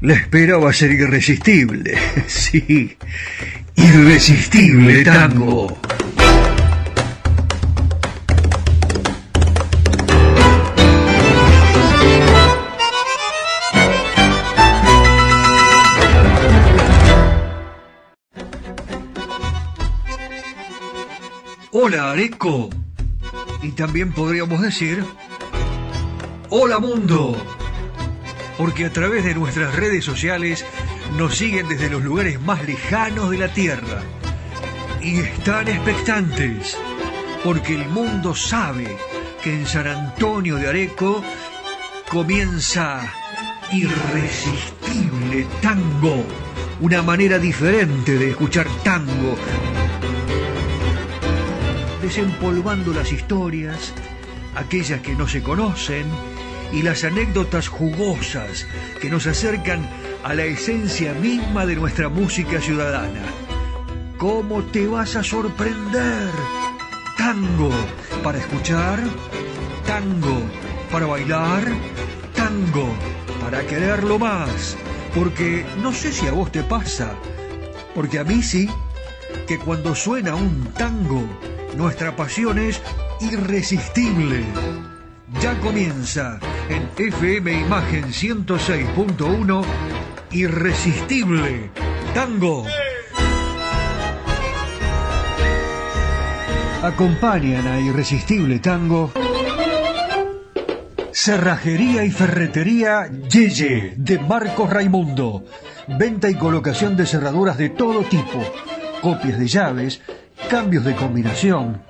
la espera va a ser irresistible. Sí, irresistible tango. Hola Areco. Y también podríamos decir, hola mundo porque a través de nuestras redes sociales nos siguen desde los lugares más lejanos de la Tierra. Y están expectantes porque el mundo sabe que en San Antonio de Areco comienza irresistible tango, una manera diferente de escuchar tango, desempolvando las historias, aquellas que no se conocen, y las anécdotas jugosas que nos acercan a la esencia misma de nuestra música ciudadana. ¿Cómo te vas a sorprender? Tango para escuchar, tango para bailar, tango para quererlo más. Porque no sé si a vos te pasa, porque a mí sí, que cuando suena un tango, nuestra pasión es irresistible. Ya comienza en FM Imagen 106.1 Irresistible Tango. Acompañan a Irresistible Tango Cerrajería y Ferretería Yeye de Marcos Raimundo. Venta y colocación de cerraduras de todo tipo, copias de llaves, cambios de combinación.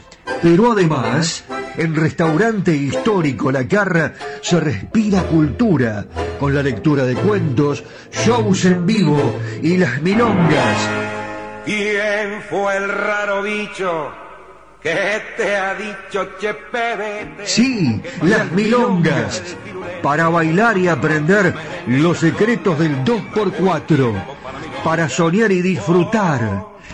Pero además, en Restaurante Histórico La Carra se respira cultura con la lectura de cuentos, shows en vivo y las milongas. ¿Quién fue el raro bicho? ¿Qué te ha dicho Chepe? Sí, las milongas. Para bailar y aprender los secretos del 2x4. Para soñar y disfrutar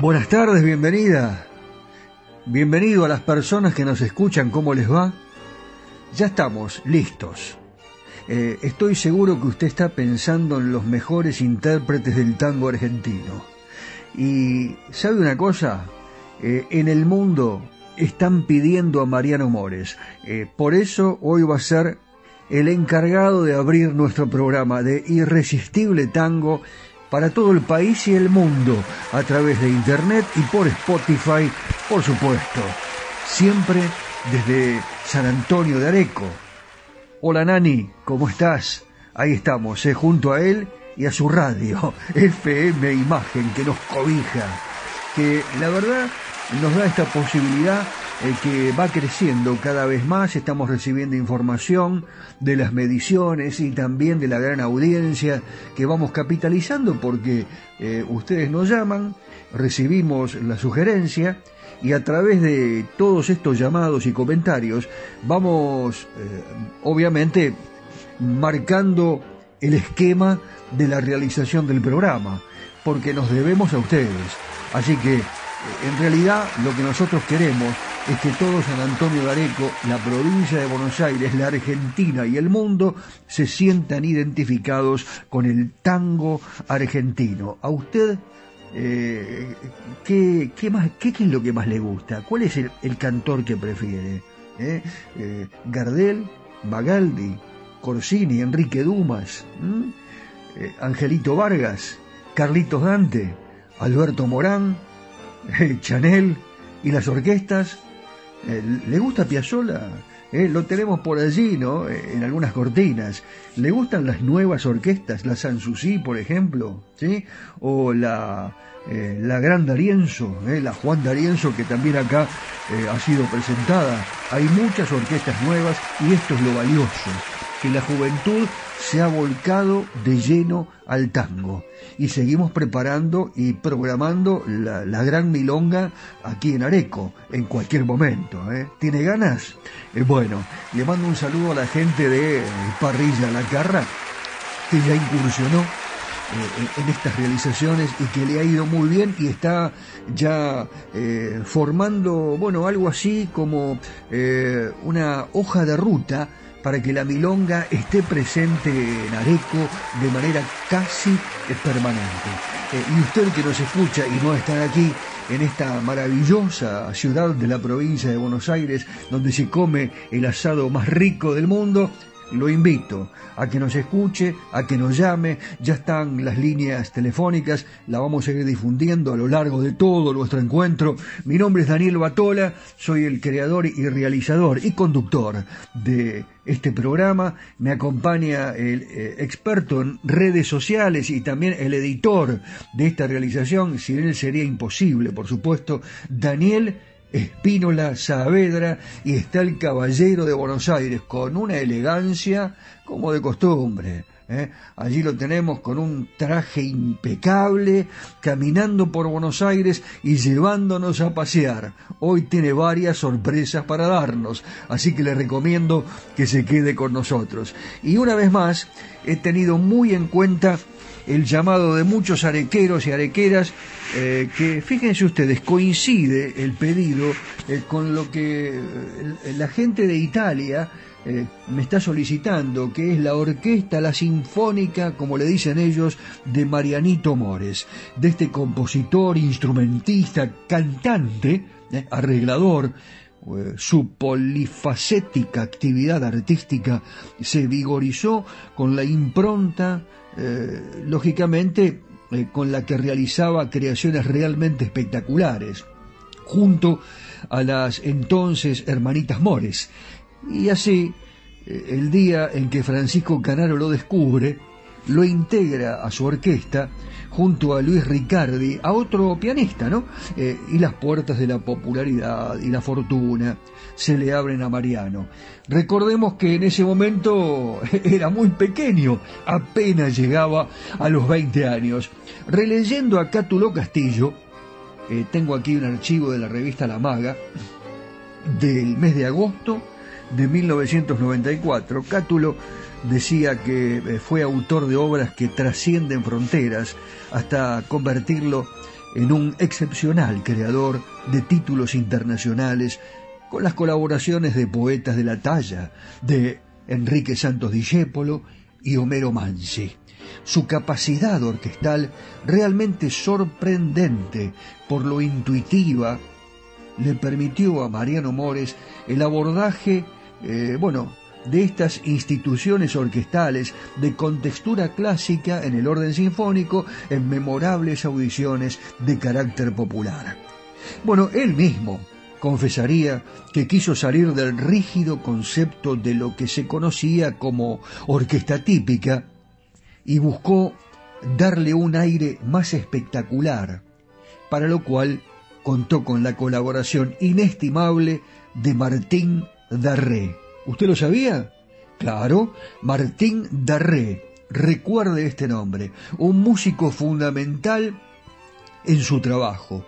Buenas tardes, bienvenida. Bienvenido a las personas que nos escuchan, ¿cómo les va? Ya estamos listos. Eh, estoy seguro que usted está pensando en los mejores intérpretes del tango argentino. Y sabe una cosa, Eh, en el mundo están pidiendo a Mariano Mores. Eh, por eso hoy va a ser el encargado de abrir nuestro programa de Irresistible Tango para todo el país y el mundo a través de internet y por Spotify, por supuesto. Siempre desde San Antonio de Areco. Hola Nani, ¿cómo estás? Ahí estamos, eh, junto a él y a su radio, FM Imagen, que nos cobija, que la verdad nos da esta posibilidad eh, que va creciendo cada vez más, estamos recibiendo información de las mediciones y también de la gran audiencia que vamos capitalizando porque eh, ustedes nos llaman, recibimos la sugerencia y a través de todos estos llamados y comentarios vamos eh, obviamente marcando el esquema de la realización del programa porque nos debemos a ustedes. Así que en realidad lo que nosotros queremos es que todo San Antonio de Areco, la provincia de Buenos Aires, la Argentina y el mundo se sientan identificados con el tango argentino. ¿A usted eh, ¿qué, qué, más, qué, es lo que más le gusta? ¿Cuál es el, cantor que prefiere? ¿Eh? Eh, Gardel, Magaldi, Corsini, Enrique Dumas, Angelito Vargas, Carlitos Dante, Alberto Morán, Chanel y las orquestas. ¿Le gusta Piazzolla? lo tenemos por allí, ¿no? En algunas cortinas. ¿Le gustan las nuevas orquestas? La Sanssouci, por ejemplo, ¿sí? O la, eh, la Gran Darienzo, la Juan Darienzo, que también acá eh, ha sido presentada. Hay muchas orquestas nuevas y esto es lo valioso, que la juventud se ha volcado de lleno al tango y seguimos preparando y programando la, gran milonga aquí en Areco en cualquier momento. ¿eh? ¿Tiene ganas? Eh, bueno, le mando un saludo a la gente de Parrilla La Carra que ya incursionó eh, en estas realizaciones y que le ha ido muy bien y está ya formando, bueno, algo así como una hoja de ruta para que la milonga esté presente en Areco de manera casi permanente. Eh, y usted que nos escucha y no está aquí en esta maravillosa ciudad de la provincia de Buenos Aires, donde se come el asado más rico del mundo, lo invito a que nos escuche, a que nos llame, ya están las líneas telefónicas, la vamos a seguir difundiendo a lo largo de todo nuestro encuentro. Mi nombre es Daniel Batola, soy el creador y realizador y conductor de este programa, me acompaña el eh, experto en redes sociales y también el editor de esta realización, si él sería imposible, por supuesto, Daniel Espínola Saavedra y está el Caballero de Buenos Aires con una elegancia como de costumbre. ¿eh? Allí lo tenemos con un traje impecable, caminando por Buenos Aires y llevándonos a pasear. Hoy tiene varias sorpresas para darnos, así que le recomiendo que se quede con nosotros. Y una vez más, he tenido muy en cuenta el llamado de muchos arequeros y arequeras, eh, que fíjense ustedes, coincide el pedido eh, con lo que eh, la gente de Italia me está solicitando, que es la orquesta, la sinfónica, como le dicen ellos, de Marianito Mores, de este compositor, instrumentista, cantante, arreglador, su polifacética actividad artística se vigorizó con la impronta eh, lógicamente eh, con la que realizaba creaciones realmente espectaculares, junto a las entonces hermanitas Mores. Y así, eh, el día en que Francisco Canaro lo descubre, lo integra a su orquesta junto a Luis Ricardi, a otro pianista, ¿no? y las puertas de la popularidad y la fortuna se le abren a Mariano. Recordemos que en ese momento era muy pequeño, apenas llegaba a los 20 años. Releyendo a Cátulo Castillo, eh, tengo aquí un archivo de la revista La Maga, del mes de agosto de 1994. Cátulo decía que eh, fue autor de obras que trascienden fronteras hasta convertirlo en un excepcional creador de títulos internacionales con las colaboraciones de poetas de la talla de Enrique Santos Discépolo y Homero Mansi. Su capacidad orquestal realmente sorprendente por lo intuitiva, le permitió a Mariano Mores el abordaje, eh, bueno, de estas instituciones orquestales de contextura clásica en el orden sinfónico en memorables audiciones de carácter popular. Bueno, él mismo confesaría que quiso salir del rígido concepto de lo que se conocía como orquesta típica y buscó darle un aire más espectacular, para lo cual contó con la colaboración inestimable de Martín Darré. ¿Usted lo sabía? Claro, Martín Darré. Recuerde este nombre, un músico fundamental en su trabajo,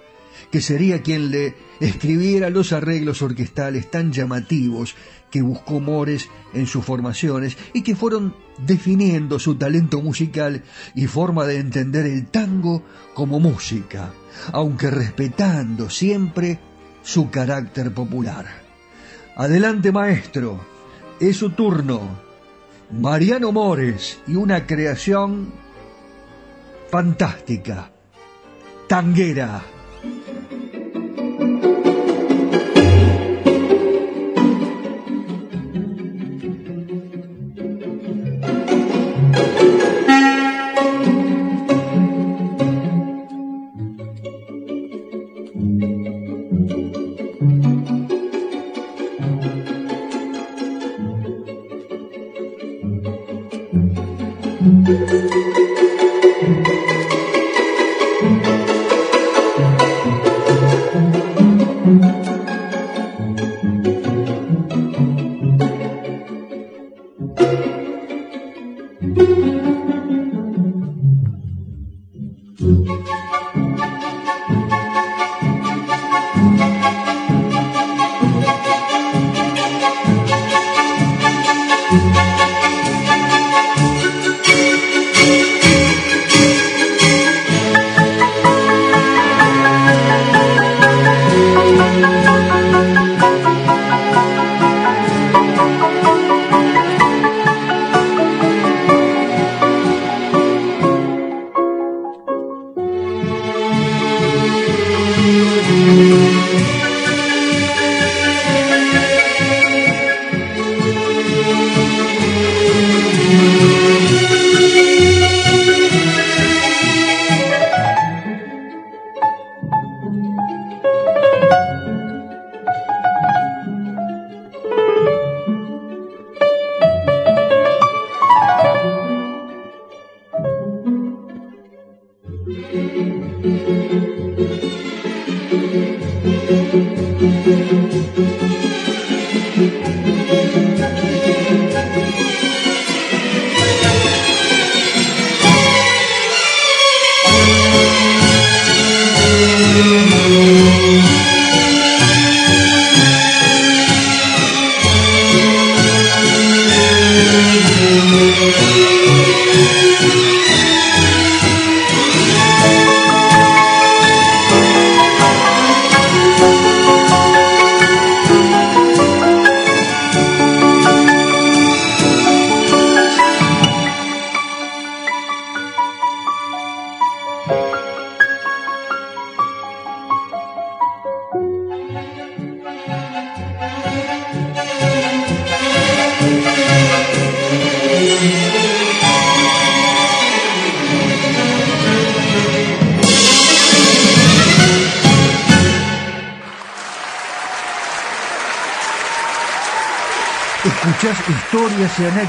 que sería quien le escribiera los arreglos orquestales tan llamativos que buscó Mores en sus formaciones y que fueron definiendo su talento musical y forma de entender el tango como música, aunque respetando siempre su carácter popular. Adelante maestro, es su turno. Mariano Mores y una creación fantástica, tanguera.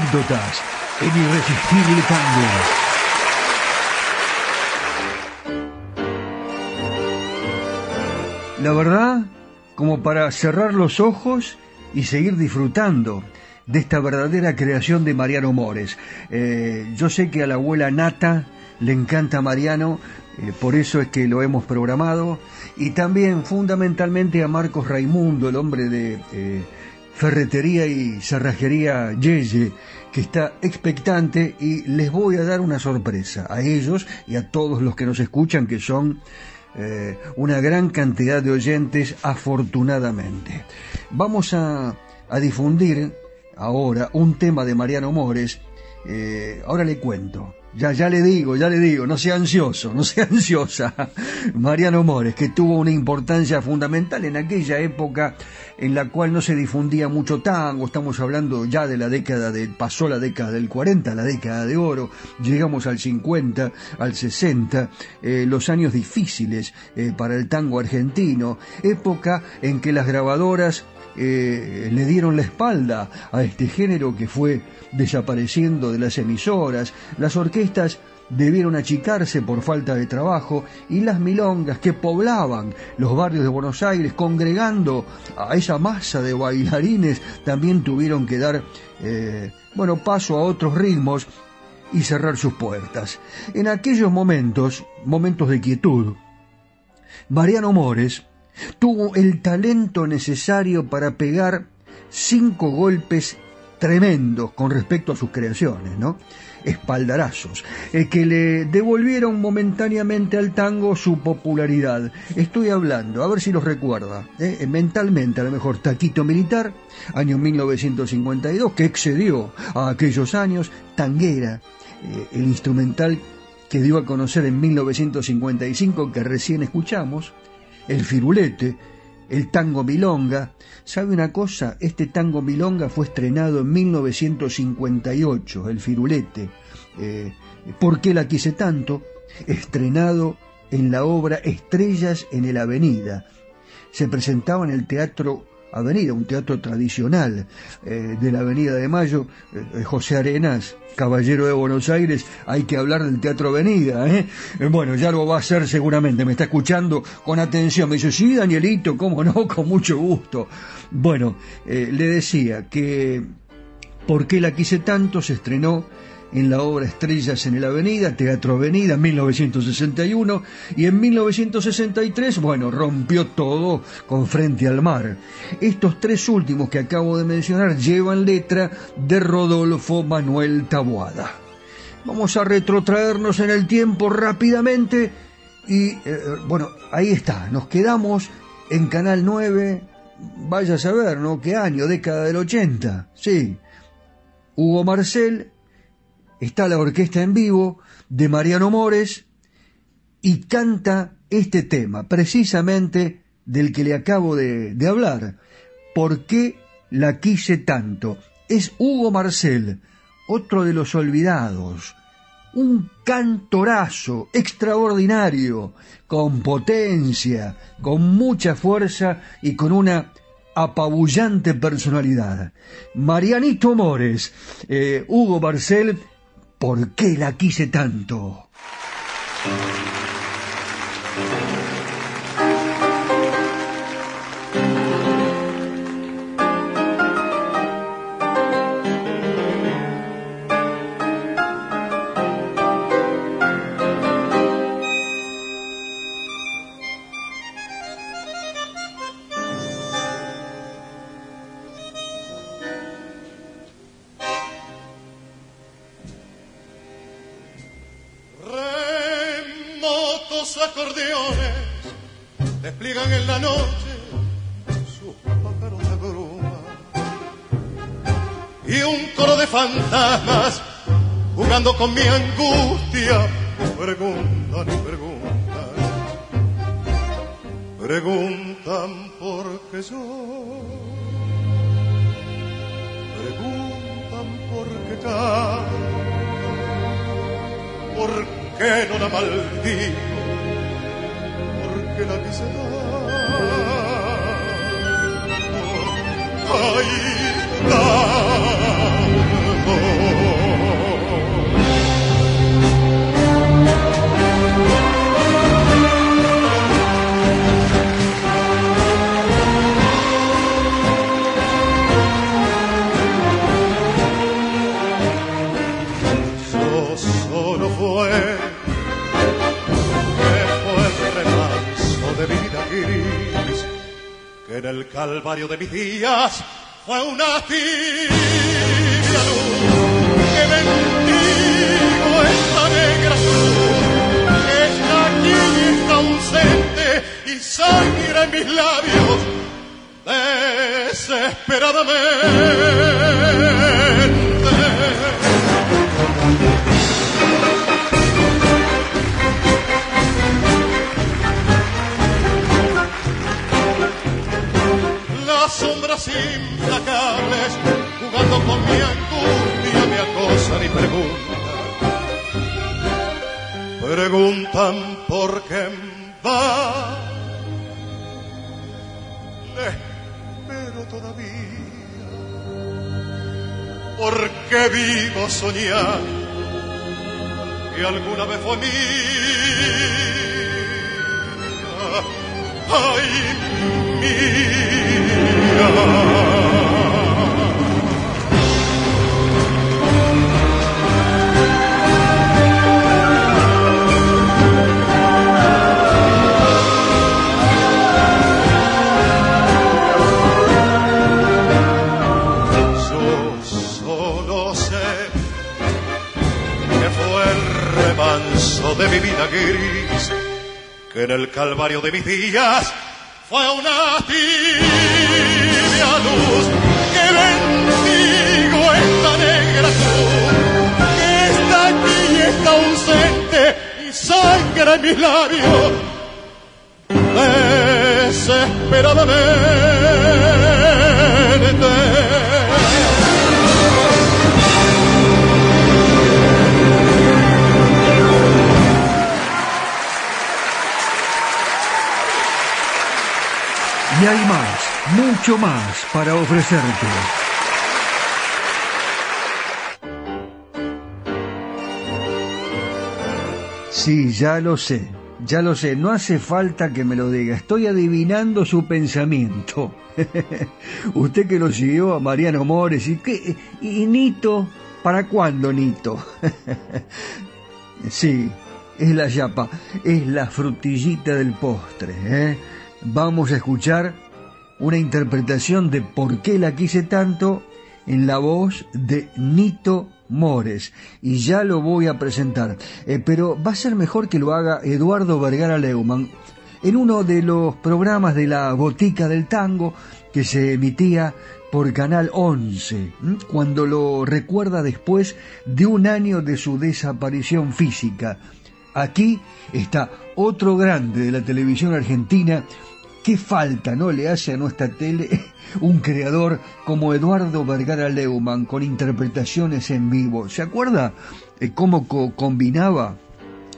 Anécdotas en Irresistible Tango. La verdad, como para cerrar los ojos y seguir disfrutando de esta verdadera creación de Mariano Mores. Eh, yo sé que a la abuela Nata le encanta Mariano, eh, por eso es que lo hemos programado, y también fundamentalmente a Marcos Raimundo, el hombre de... Eh, Ferretería y Cerrajería Yeye, que está expectante y les voy a dar una sorpresa a ellos y a todos los que nos escuchan, que son eh, una gran cantidad de oyentes afortunadamente. Vamos a, difundir ahora un tema de Mariano Mores. Eh, ahora le cuento. Ya, ya le digo, ya le digo, no sea ansioso, no sea ansiosa. Mariano Mores, que tuvo una importancia fundamental en aquella época en la cual no se difundía mucho tango, estamos hablando ya de la década de, pasó la década del 40, la década de oro, llegamos al 50, al 60, eh, los años difíciles eh, para el tango argentino, época en que las grabadoras eh, le dieron la espalda a este género que fue desapareciendo de las emisoras, las orquestas debieron achicarse por falta de trabajo y las milongas que poblaban los barrios de Buenos Aires congregando a esa masa de bailarines también tuvieron que dar eh, bueno paso a otros ritmos y cerrar sus puertas. En aquellos momentos, momentos de quietud, Mariano Mores tuvo el talento necesario para pegar cinco golpes tremendos con respecto a sus creaciones, ¿no? Espaldarazos, eh, que le devolvieron momentáneamente al tango su popularidad. Estoy hablando, a ver si los recuerda, ¿eh? mentalmente a lo mejor Taquito Militar, año 1952, que excedió a aquellos años, Tanguera, eh, el instrumental que dio a conocer en 1955 que recién escuchamos, el firulete, el tango milonga. ¿Sabe una cosa? Este tango milonga fue estrenado en 1958, el firulete. Eh, ¿Por qué la quise tanto? Estrenado en la obra Estrellas en el Avenida. Se presentaba en el Teatro Avenida, un teatro tradicional eh, de la Avenida de Mayo, eh, José Arenas, caballero de Buenos Aires, hay que hablar del Teatro Avenida, ¿eh? Bueno, ya lo va a hacer seguramente, me está escuchando con atención, me dice, sí, Danielito, cómo no, con mucho gusto. Bueno, le decía que ¿Por qué la quise tanto? se estrenó en la obra Estrellas en el Avenida, Teatro Avenida, 1961, y en 1963, bueno, rompió todo con Frente al Mar. Estos tres últimos que acabo de mencionar llevan letra de Rodolfo Manuel Taboada. Vamos a retrotraernos en el tiempo rápidamente y, eh, bueno, ahí está, nos quedamos en Canal 9, vaya a saber, ¿no? ¿Qué año? Década del 80, sí. Hugo Marcel está la orquesta en vivo de Mariano Mores y canta este tema, precisamente del que le acabo de, hablar. ¿Por qué la quise tanto? Es Hugo Marcel, otro de los olvidados, un cantorazo extraordinario, con potencia, con mucha fuerza y con una apabullante personalidad. Marianito Mores, eh, Hugo Marcel ¿Por qué la quise tanto? Con mi angustia preguntan y preguntan, preguntan por qué yo, preguntan por qué canto, por qué no la maldigo, por qué la quise dar. Ay. Calvario de mis días fue una tibia luz que bendigo esta negra luz que está aquí y está ausente y sangre en mis labios desesperadamente. las sombras implacables, jugando con mi angustia me acosan y preguntan. Preguntan por qué va. espero eh, todavía, porque vivo soñar que alguna vez fue mía ay mía. Yo solo sé que fue el remanso de mi vida gris que en el calvario de mis días fue una tibia luz que bendigo esta negra cruz que está aquí y está ausente y sangra en mis labios desesperadamente. Y hay más, mucho más para ofrecerte. Sí, ya lo sé, ya lo sé, no hace falta que me lo diga, estoy adivinando su pensamiento. Usted que lo siguió a Mariano Mores y qué, y Nito, ¿para cuándo Nito? sí, es la yapa, es la frutillita del postre, ¿eh? Vamos a escuchar una interpretación de por qué la quise tanto en la voz de Nito Mores y ya lo voy a presentar Eh, pero va a ser mejor que lo haga Eduardo Vergara Leumann en uno de los programas de la Botica del Tango que se emitía por Canal 11, ¿m? cuando lo recuerda después de un año de su desaparición física. Aquí está otro grande de la televisión argentina. ¿Qué falta no le hace a nuestra tele un creador como Eduardo Vergara Leumann con interpretaciones en vivo? ¿Se acuerda eh, cómo co- combinaba?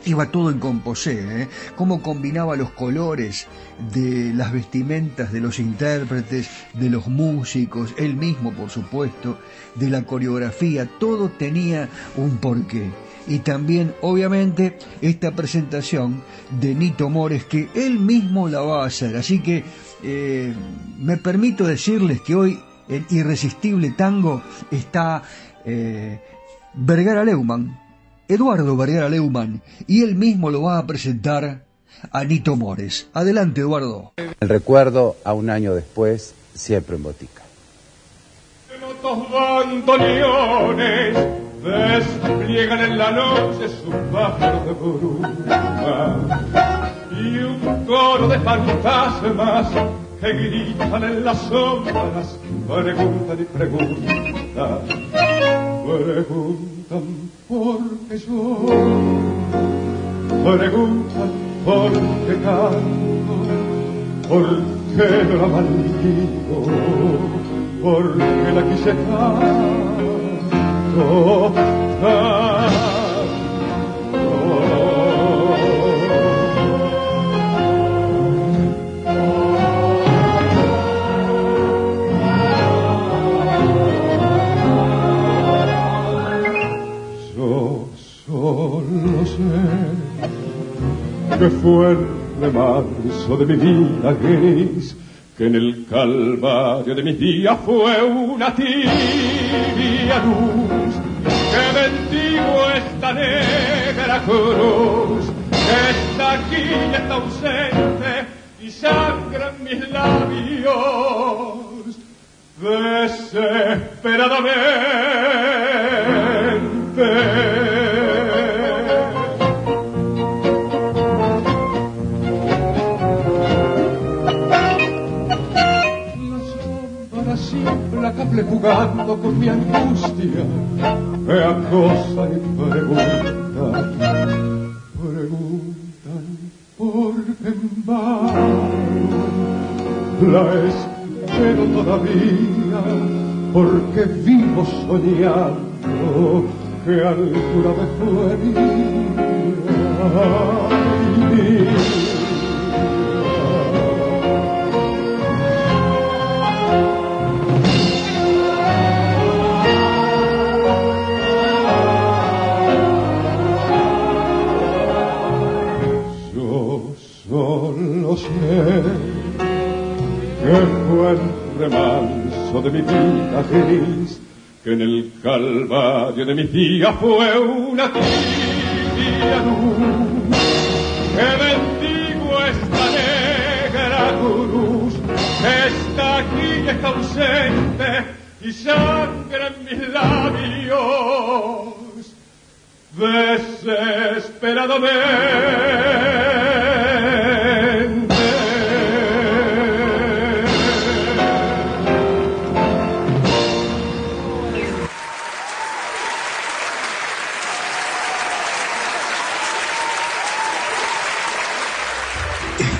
Iba todo en composé, ¿eh? cómo combinaba los colores de las vestimentas de los intérpretes, de los músicos, él mismo por supuesto, de la coreografía, todo tenía un porqué. Y también, obviamente, esta presentación de Nito Mores que él mismo la va a hacer. Así que eh, me permito decirles que hoy en Irresistible Tango está eh, Vergara Leumann, Eduardo Vergara Leumann, y él mismo lo va a presentar a Nito Mores. Adelante, Eduardo. El recuerdo a un año después, siempre en botica. Bandoneones despliegan en la noche sus pájaros de bruma. Y un coro de fantasmas que gritan en las sombras preguntan y preguntan preguntan por qué yo preguntan por qué canto por qué la maldigo porque la quise tanto, que fue el remanso de mi vida gris, que en el calvario de mis días fue una tibia luz, que bendigo esta negra cruz, que está aquí y está ausente y sangra en mis labios desesperadamente. Jugando con mi angustia, me acosan y preguntan, preguntan por qué en vano la espero todavía, porque vivo soñando que alguna vez fue mía. Que fue el remanso de mi vida gris, que en el calvario de mi día fue una tibia luz, que bendigo esta negra cruz, está aquí y está ausente y sangra en mis labios, desesperadamente.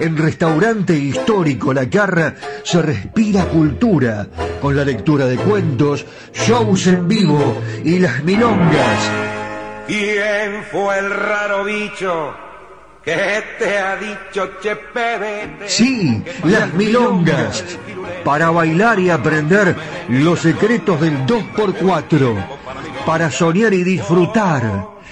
en Restaurante Histórico La Carra se respira cultura con la lectura de cuentos, shows en vivo y las milongas. ¿Quién fue el raro bicho que te ha dicho Chepe? Sí, las milongas. Para bailar y aprender los secretos del 2x4. Para soñar y disfrutar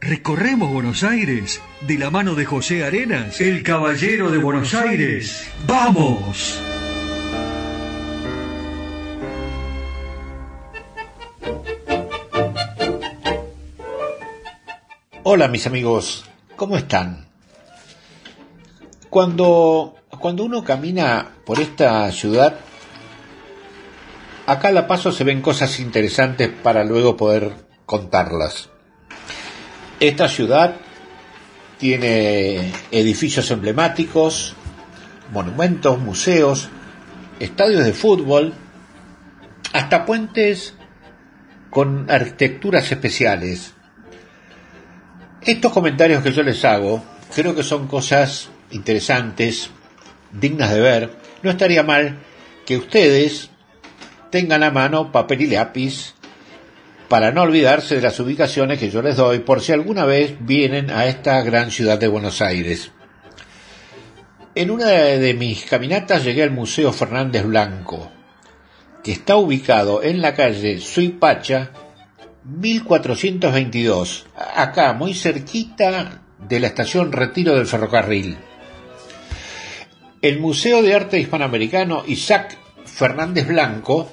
recorremos Buenos Aires de la mano de José Arenas, el caballero de Buenos Aires. ¡Vamos! Hola mis amigos, ¿cómo están? Cuando, cuando uno camina por esta ciudad, acá a la paso se ven cosas interesantes para luego poder contarlas. Esta ciudad tiene edificios emblemáticos, monumentos, museos, estadios de fútbol, hasta puentes con arquitecturas especiales. Estos comentarios que yo les hago creo que son cosas interesantes, dignas de ver. No estaría mal que ustedes tengan a mano papel y lápiz para no olvidarse de las ubicaciones que yo les doy por si alguna vez vienen a esta gran ciudad de Buenos Aires. En una de mis caminatas llegué al Museo Fernández Blanco, que está ubicado en la calle Suipacha 1422, acá muy cerquita de la estación Retiro del Ferrocarril. El Museo de Arte Hispanoamericano Isaac Fernández Blanco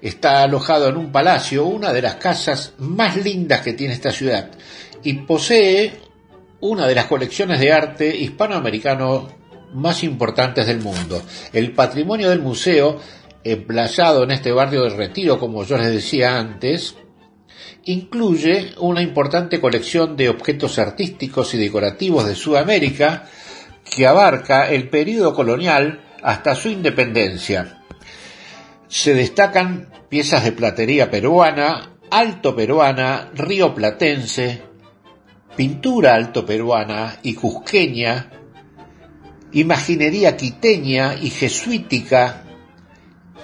está alojado en un palacio, una de las casas más lindas que tiene esta ciudad, y posee una de las colecciones de arte hispanoamericano más importantes del mundo. El patrimonio del museo, emplazado en este barrio de Retiro, como yo les decía antes, incluye una importante colección de objetos artísticos y decorativos de Sudamérica que abarca el período colonial hasta su independencia. Se destacan piezas de platería peruana, alto peruana, río platense, pintura alto peruana y cusqueña, imaginería quiteña y jesuítica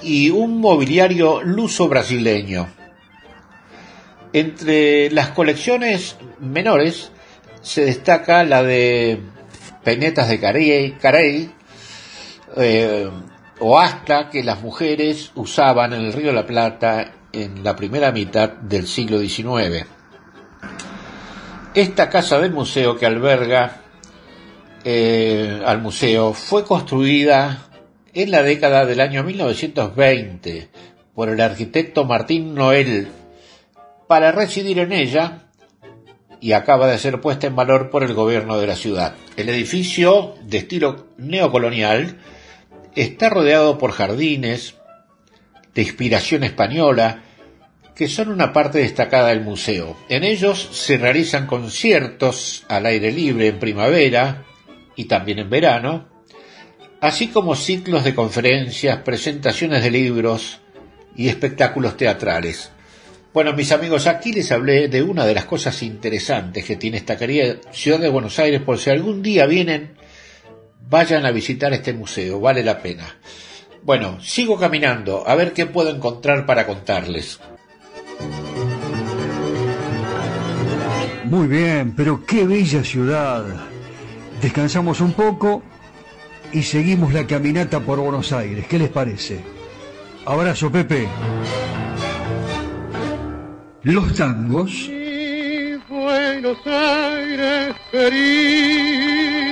y un mobiliario luso brasileño. Entre las colecciones menores se destaca la de penetas de Carey, eh, o hasta que las mujeres usaban en el Río de la Plata en la primera mitad del siglo XIX. Esta casa del museo que alberga eh, al museo fue construida en la década del año 1920 por el arquitecto Martín Noel para residir en ella y acaba de ser puesta en valor por el gobierno de la ciudad. El edificio, de estilo neocolonial, está rodeado por jardines de inspiración española que son una parte destacada del museo. En ellos se realizan conciertos al aire libre en primavera y también en verano, así como ciclos de conferencias, presentaciones de libros y espectáculos teatrales. Bueno, mis amigos, aquí les hablé de una de las cosas interesantes que tiene esta querida ciudad de Buenos Aires, por si algún día vienen, vayan a visitar este museo, vale la pena. Bueno, sigo caminando, a ver qué puedo encontrar para contarles. Muy bien, pero qué bella ciudad. Descansamos un poco y seguimos la caminata por Buenos Aires. ¿Qué les parece? Abrazo, Pepe. Los tangos. Buenos Aires querido.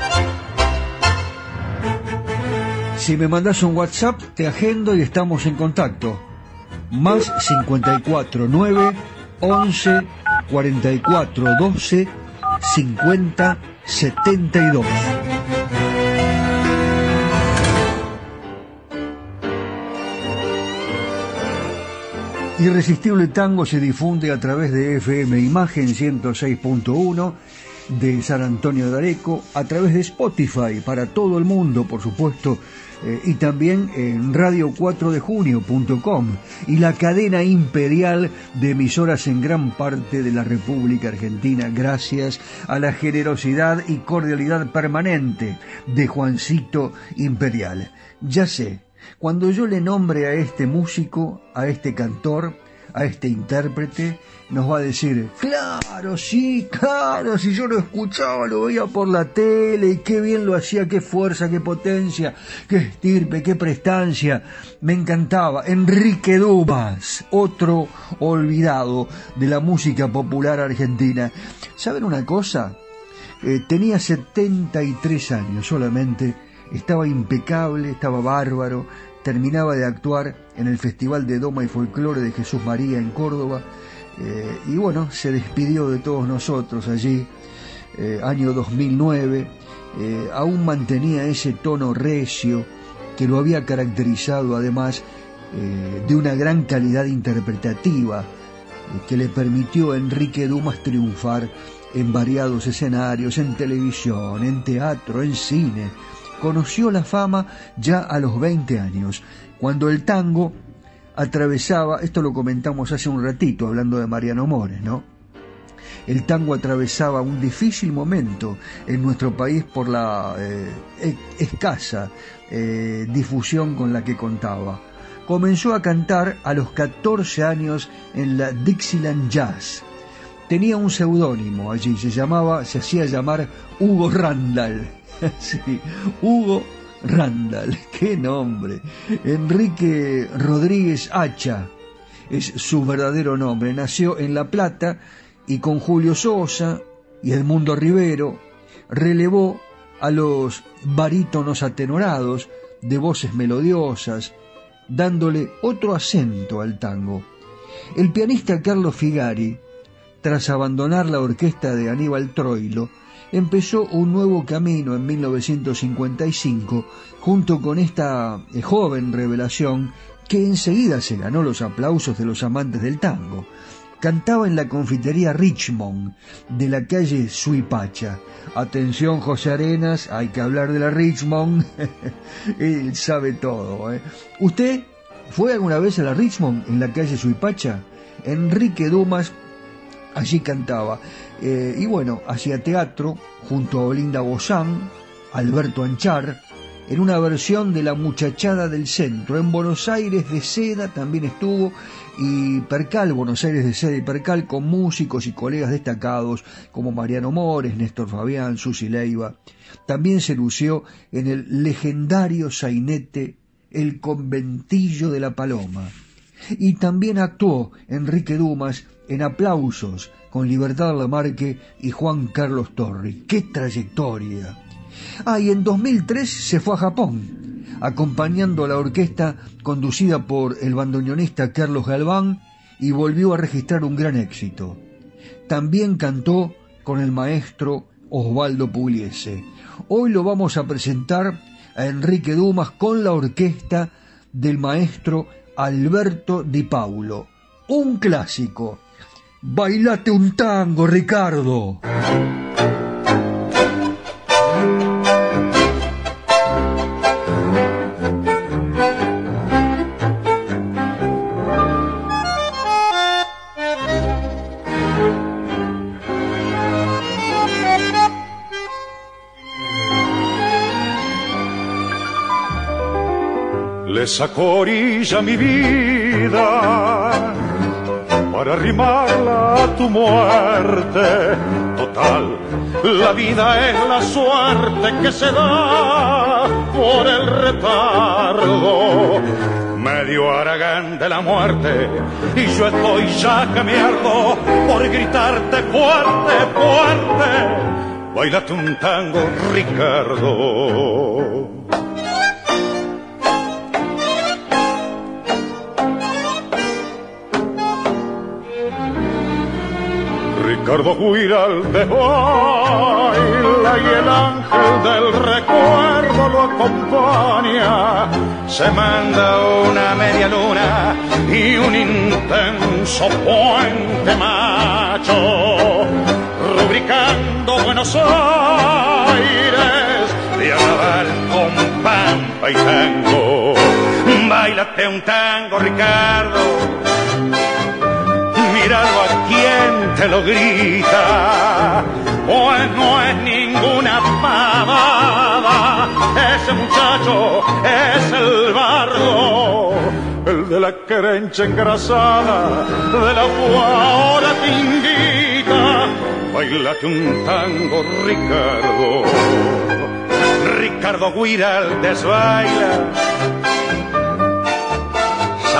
Si me mandas un WhatsApp, te agendo y estamos en contacto. Más 54 9 11 44 12 50 72. Irresistible Tango se difunde a través de FM Imagen 106.1 de San Antonio de Areco, a través de Spotify para todo el mundo, por supuesto, eh, y también en radio4dejunio.com y la cadena imperial de emisoras en gran parte de la República Argentina, gracias a la generosidad y cordialidad permanente de Juancito Imperial. Ya sé, cuando yo le nombre a este músico, a este cantor, a este intérprete, nos va a decir, claro, sí, claro, si yo lo escuchaba, lo veía por la tele, y qué bien lo hacía, qué fuerza, qué potencia, qué estirpe, qué prestancia, me encantaba. Enrique Dumas, otro olvidado de la música popular argentina. ¿Saben una cosa? Eh, tenía 73 años solamente, estaba impecable, estaba bárbaro, terminaba de actuar en el Festival de Doma y Folclore de Jesús María en Córdoba, eh, y bueno, se despidió de todos nosotros allí, eh, año 2009, eh, aún mantenía ese tono recio que lo había caracterizado además de una gran calidad interpretativa que le permitió a Enrique Dumas triunfar en variados escenarios, en televisión, en teatro, en cine. Conoció la fama ya a los 20 años, cuando el tango atravesaba, esto lo comentamos hace un ratito hablando de Mariano Mores, ¿no? El tango atravesaba un difícil momento en nuestro país por la eh, e-, escasa eh, difusión con la que contaba. Comenzó a cantar a los 14 años en la Dixieland Jazz. Tenía un seudónimo allí, se llamaba, se hacía llamar Hugo Randall. sí, Hugo Randall, qué nombre. Enrique Rodríguez Hacha es su verdadero nombre. Nació en La Plata y con Julio Sosa y Edmundo Rivero relevó a los barítonos atenorados de voces melodiosas, dándole otro acento al tango. El pianista Carlos Figari, tras abandonar la orquesta de Aníbal Troilo, empezó un nuevo camino en 1955 junto con esta eh, joven revelación que enseguida se ganó los aplausos de los amantes del tango. Cantaba en la confitería Richmond de la calle Suipacha. Atención José Arenas, hay que hablar de la Richmond. Él sabe todo. ¿eh? ¿Usted fue alguna vez a la Richmond en la calle Suipacha? Enrique Dumas allí cantaba. Eh, y bueno, hacía teatro junto a Olinda Bozán, Alberto Anchar, en una versión de La Muchachada del Centro. En Buenos Aires de Seda también estuvo y Percal, Buenos Aires de Seda y Percal, con músicos y colegas destacados como Mariano Mores, Néstor Fabián, Susi Leiva. También se lució en el legendario sainete El Conventillo de la Paloma. Y también actuó Enrique Dumas en Aplausos con Libertad Lamarque y Juan Carlos Torri. ¡Qué trayectoria! Ah, y en 2003 se fue a Japón, acompañando a la orquesta conducida por el bandoneonista Carlos Galván y volvió a registrar un gran éxito. También cantó con el maestro Osvaldo Pugliese. Hoy lo vamos a presentar a Enrique Dumas con la orquesta del maestro Alberto Di Paulo. Un clásico Bailate un tango, Ricardo. Le sacó mi vida para arrimarla a tu muerte. Total, la vida es la suerte que se da por el retardo. Me medio Aragán de la muerte y yo estoy ya que me ardo por gritarte fuerte, fuerte. Bailate un tango, Ricardo. Ricardo Guiralde baila y el ángel del recuerdo lo acompaña. Se manda una media luna y un intenso puente macho, rubricando Buenos Aires de acabar con pampa y tango. Bailate un tango, Ricardo míralo a quien te lo grita, pues no es ninguna pavada, ese muchacho es el bardo, el de la querencha engrasada, de la ahora te invita, bailate un tango, Ricardo, Ricardo Guiral desbaila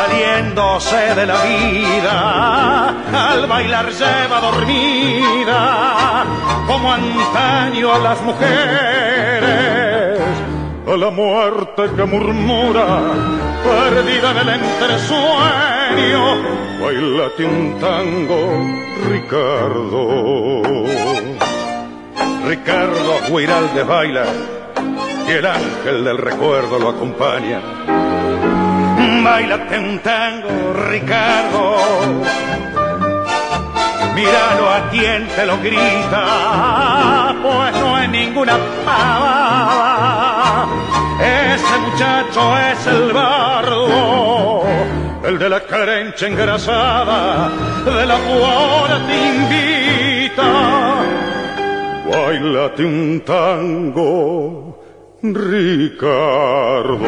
saliéndose de la vida, al bailar lleva dormida, como antaño a las mujeres, a la muerte que murmura, perdida en el entresueño, bailate un tango, Ricardo. Ricardo Guiralde baila y el ángel del recuerdo lo acompaña bailate un tango, Ricardo. Míralo a quien te lo grita, pues no es ninguna pava. Ese muchacho es el bardo, el de la carencha engrasada, de la cual te invita. Bailate un tango, Ricardo.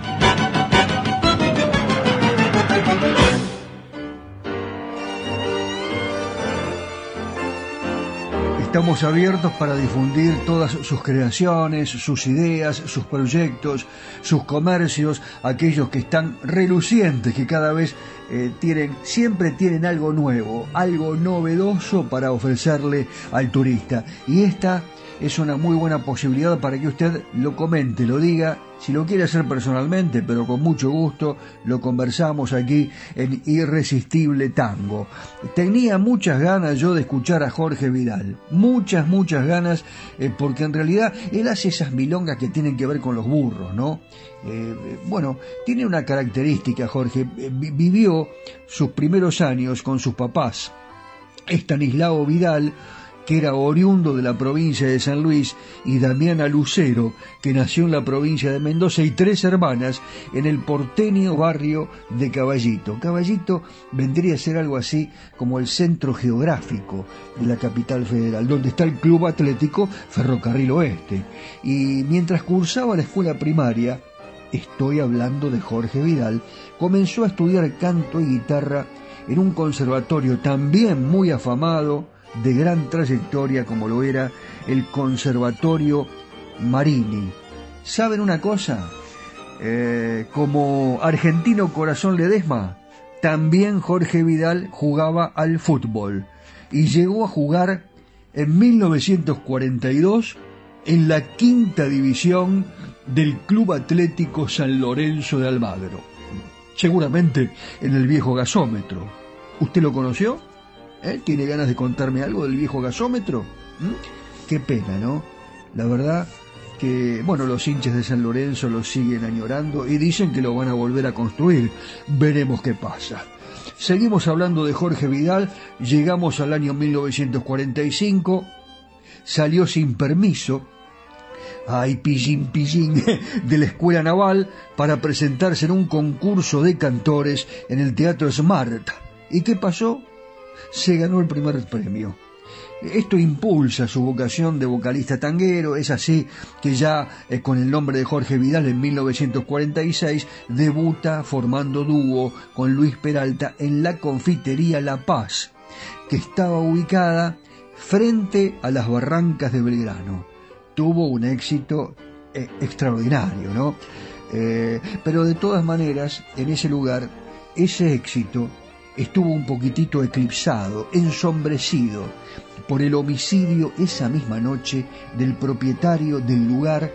Estamos abiertos para difundir todas sus creaciones, sus ideas, sus proyectos, sus comercios, aquellos que están relucientes, que cada vez eh, tienen, siempre tienen algo nuevo, algo novedoso para ofrecerle al turista. Y esta es una muy buena posibilidad para que usted lo comente, lo diga, si lo quiere hacer personalmente, pero con mucho gusto, lo conversamos aquí en Irresistible Tango. Tenía muchas ganas yo de escuchar a Jorge Vidal, muchas, muchas ganas, eh, porque en realidad él hace esas milongas que tienen que ver con los burros, ¿no? Eh, bueno, tiene una característica, Jorge, eh, vivió sus primeros años con sus papás, Estanislao Vidal, que era oriundo de la provincia de San Luis, y Damiana Lucero, que nació en la provincia de Mendoza, y tres hermanas en el porteño barrio de Caballito. Caballito vendría a ser algo así como el centro geográfico de la capital federal, donde está el Club Atlético Ferrocarril Oeste. Y mientras cursaba la escuela primaria, estoy hablando de Jorge Vidal, comenzó a estudiar canto y guitarra en un conservatorio también muy afamado, de gran trayectoria como lo era el Conservatorio Marini. ¿Saben una cosa? Eh, como argentino corazón Ledesma, también Jorge Vidal jugaba al fútbol y llegó a jugar en 1942 en la quinta división del Club Atlético San Lorenzo de Almagro. Seguramente en el viejo gasómetro. ¿Usted lo conoció? ¿Eh? ¿Tiene ganas de contarme algo del viejo gasómetro? ¿Mm? Qué pena, ¿no? La verdad que, bueno, los hinchas de San Lorenzo lo siguen añorando y dicen que lo van a volver a construir. Veremos qué pasa. Seguimos hablando de Jorge Vidal, llegamos al año 1945, salió sin permiso ay, pillín, pillín, de la Escuela Naval para presentarse en un concurso de cantores en el Teatro Smart. ¿Y qué pasó? Se ganó el primer premio. Esto impulsa su vocación de vocalista tanguero, es así que ya eh, con el nombre de Jorge Vidal en 1946 debuta formando dúo con Luis Peralta en la confitería La Paz, que estaba ubicada frente a las barrancas de Belgrano. Tuvo un éxito eh, extraordinario, ¿no? Eh, pero de todas maneras, en ese lugar, ese éxito estuvo un poquitito eclipsado, ensombrecido por el homicidio esa misma noche del propietario del lugar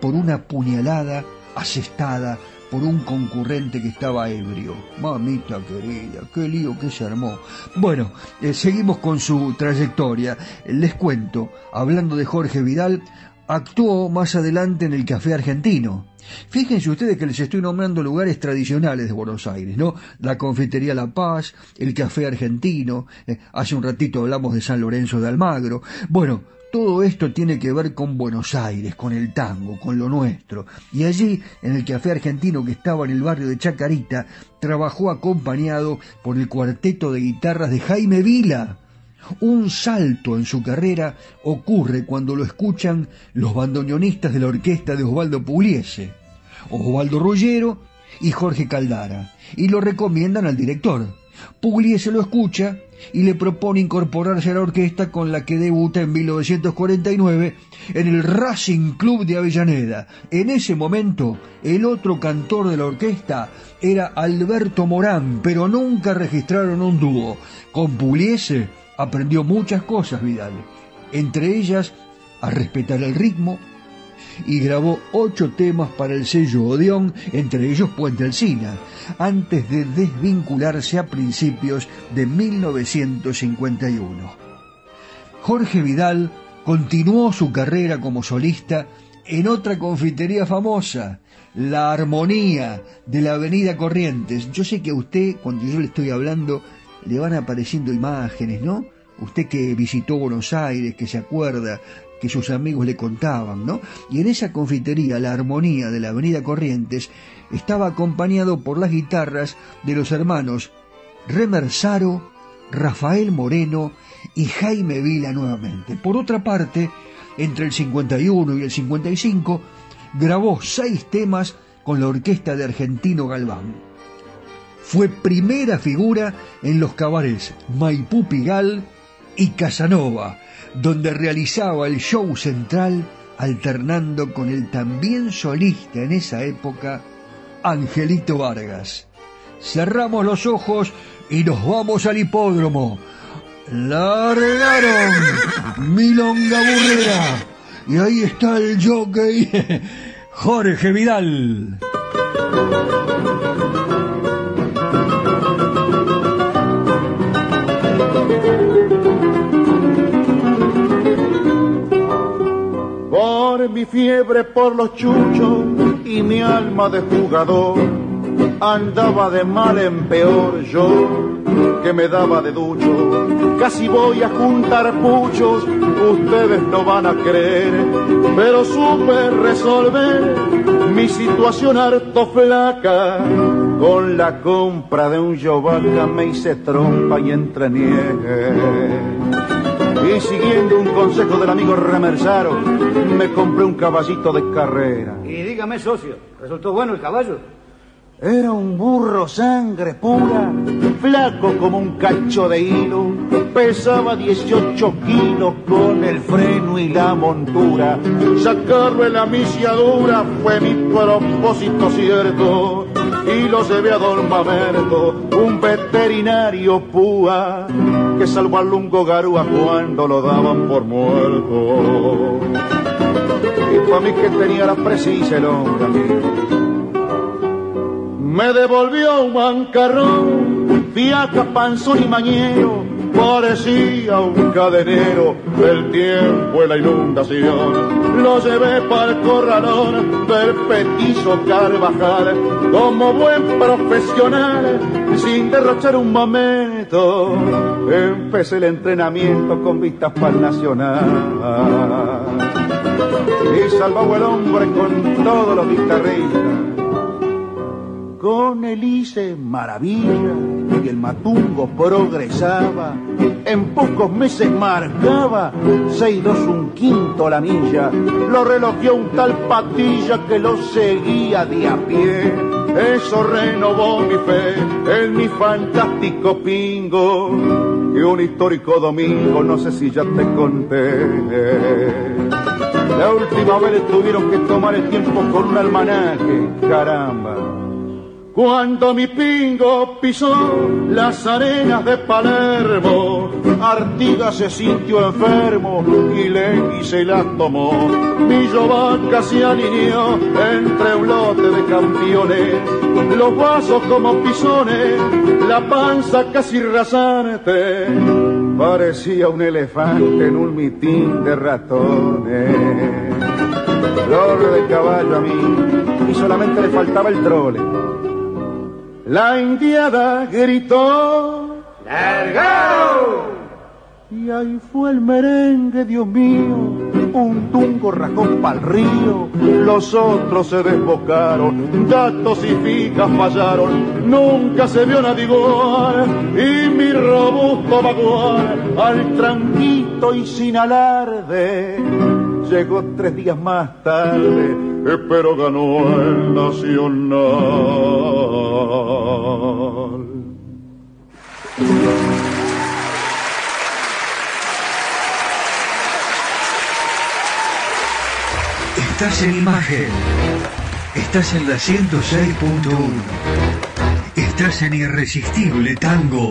por una puñalada asestada por un concurrente que estaba ebrio. Mamita querida, qué lío que se armó. Bueno, eh, seguimos con su trayectoria. Les cuento, hablando de Jorge Vidal, actuó más adelante en el Café Argentino. Fíjense ustedes que les estoy nombrando lugares tradicionales de Buenos Aires, ¿no? La Confitería La Paz, el Café Argentino, eh, hace un ratito hablamos de San Lorenzo de Almagro. Bueno, todo esto tiene que ver con Buenos Aires, con el tango, con lo nuestro. Y allí, en el Café Argentino que estaba en el barrio de Chacarita, trabajó acompañado por el cuarteto de guitarras de Jaime Vila un salto en su carrera ocurre cuando lo escuchan los bandoneonistas de la orquesta de Osvaldo Pugliese, Osvaldo Rullero y Jorge Caldara, y lo recomiendan al director. Pugliese lo escucha y le propone incorporarse a la orquesta con la que debuta en 1949 en el Racing Club de Avellaneda. En ese momento, el otro cantor de la orquesta era Alberto Morán, pero nunca registraron un dúo. Con Pugliese aprendió muchas cosas Vidal, entre ellas a respetar el ritmo, y grabó ocho temas para el sello Odeón, entre ellos Puente Alcina, antes de desvincularse a principios de 1951. Jorge Vidal continuó su carrera como solista en otra confitería famosa, La Armonía de la Avenida Corrientes. Yo sé que a usted, cuando yo le estoy hablando, le van apareciendo imágenes, ¿no? Usted que visitó Buenos Aires, que se acuerda que sus amigos le contaban, ¿no? Y en esa confitería, la armonía de la Avenida Corrientes, estaba acompañado por las guitarras de los hermanos Remersaro, Rafael Moreno y Jaime Vila nuevamente. Por otra parte, entre el 51 y el 55, grabó seis temas con la orquesta de Argentino Galván fue primera figura en los cabarets Maipú Pigal y Casanova, donde realizaba el show central alternando con el también solista en esa época, Angelito Vargas. Cerramos los ojos y nos vamos al hipódromo. Largaron Milonga Burrera y ahí está el jockey Jorge Vidal. Mi fiebre por los chuchos y mi alma de jugador andaba de mal en peor yo que me daba de ducho. Casi voy a juntar puchos, ustedes no van a creer, pero supe resolver mi situación harto flaca. Con la compra de un yovaca me hice trompa y entreniegue y siguiendo un consejo del amigo Remersaro, me compré un caballito de carrera. Y dígame, socio, ¿resultó bueno el caballo? Era un burro sangre pura, flaco como un cacho de hilo, pesaba 18 kilos con el freno y la montura. Sacarlo en la misiadura fue mi propósito cierto, y lo llevé a don Mamerto, un veterinario púa, que salvó al lungo garúa cuando lo daban por muerto. Y para mí que tenía la precisa el hombre me devolvió un bancarrón, fiaca, panzón y mañero, parecía un cadenero del tiempo y la inundación. Lo llevé para el corralón del petizo Carvajal, como buen profesional, sin derrochar un momento. Empecé el entrenamiento con vistas para el nacional. y salvaba el hombre con todos los guitarristas. Con Elise maravilla y el matungo progresaba. En pocos meses marcaba seis dos un quinto la milla. Lo relojeó un tal patilla que lo seguía de a pie. Eso renovó mi fe en mi fantástico pingo. Y un histórico domingo, no sé si ya te conté. La última vez tuvieron que tomar el tiempo con un almanaque, caramba. Cuando mi pingo pisó las arenas de Palermo, Artigas se sintió enfermo y le se la tomó. Mi vaca se alineó entre un lote de campeones, los vasos como pisones, la panza casi rasante. Parecía un elefante en un mitín de ratones. Flor de caballo a mí, y solamente le faltaba el trole la indiada gritó, ¡Largao! Y ahí fue el merengue, Dios mío, un tungo rajón pa'l río, los otros se desbocaron, datos y ficas fallaron, nunca se vio nadie igual, y mi robusto vaguar, al tranquito y sin alarde, llegó tres días más tarde, pero ganó el Nacional. Estás en imagen. Estás en la 106.1. Estás en Irresistible Tango.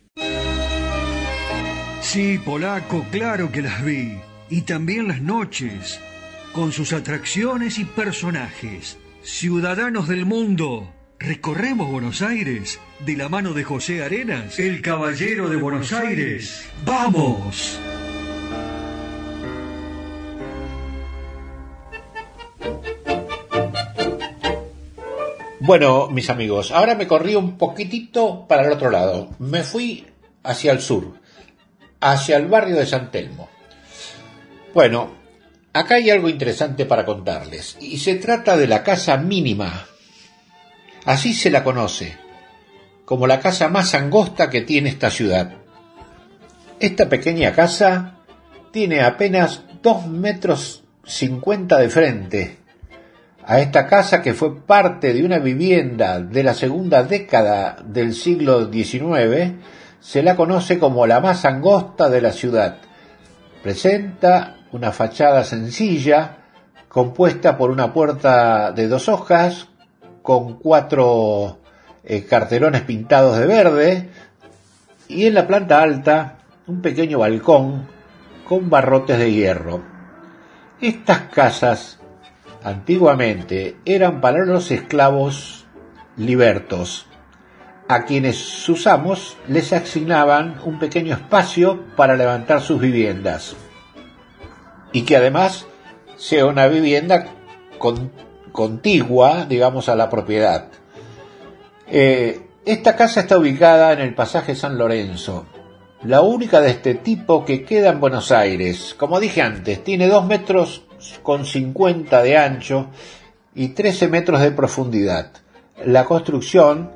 Sí, polaco, claro que las vi. Y también las noches, con sus atracciones y personajes. Ciudadanos del mundo, recorremos Buenos Aires de la mano de José Arenas, el caballero de Buenos Aires. ¡Vamos! Bueno, mis amigos, ahora me corrí un poquitito para el otro lado. Me fui hacia el sur, hacia el barrio de San Telmo. Bueno, acá hay algo interesante para contarles, y se trata de la casa mínima. Así se la conoce, como la casa más angosta que tiene esta ciudad. Esta pequeña casa tiene apenas dos metros cincuenta de frente. A esta casa, que fue parte de una vivienda de la segunda década del siglo XIX, se la conoce como la más angosta de la ciudad. Presenta una fachada sencilla, compuesta por una puerta de dos hojas, con cuatro eh, cartelones pintados de verde, y en la planta alta un pequeño balcón con barrotes de hierro. Estas casas antiguamente eran para los esclavos libertos, a quienes sus amos les asignaban un pequeño espacio para levantar sus viviendas y que además sea una vivienda con, contigua, digamos, a la propiedad. Eh, esta casa está ubicada en el pasaje San Lorenzo, la única de este tipo que queda en Buenos Aires. Como dije antes, tiene dos metros con 50 de ancho y 13 metros de profundidad. La construcción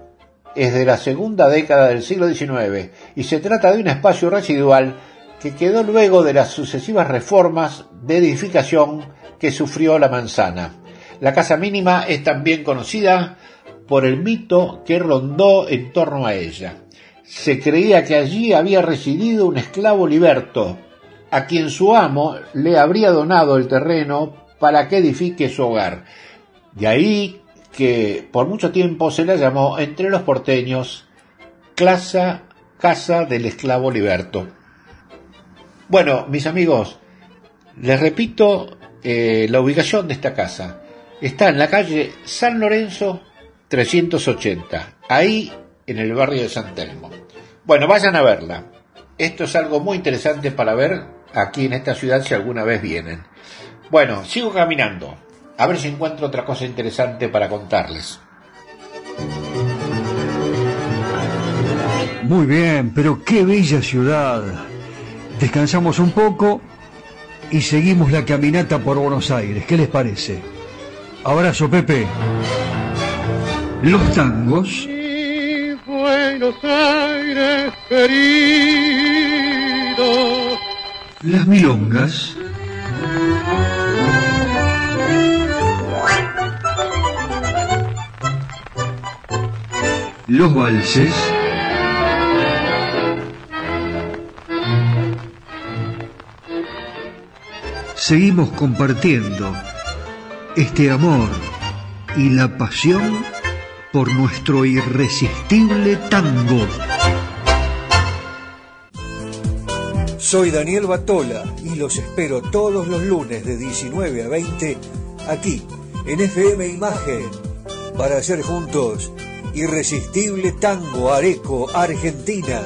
es de la segunda década del siglo XIX y se trata de un espacio residual que quedó luego de las sucesivas reformas de edificación que sufrió la manzana. La casa mínima es también conocida por el mito que rondó en torno a ella. Se creía que allí había residido un esclavo liberto, a quien su amo le habría donado el terreno para que edifique su hogar. De ahí que por mucho tiempo se la llamó entre los porteños Casa, Casa del Esclavo Liberto. Bueno, mis amigos, les repito eh, la ubicación de esta casa. Está en la calle San Lorenzo 380, ahí en el barrio de San Telmo. Bueno, vayan a verla. Esto es algo muy interesante para ver aquí en esta ciudad si alguna vez vienen. Bueno, sigo caminando. A ver si encuentro otra cosa interesante para contarles. Muy bien, pero qué bella ciudad. Descansamos un poco y seguimos la caminata por Buenos Aires. ¿Qué les parece? Abrazo, Pepe. Los tangos. Buenos Aires querido. Las milongas. Los valses. Seguimos compartiendo este amor y la pasión por nuestro irresistible tango. Soy Daniel Batola y los espero todos los lunes de 19 a 20 aquí en FM Imagen para hacer juntos Irresistible Tango Areco Argentina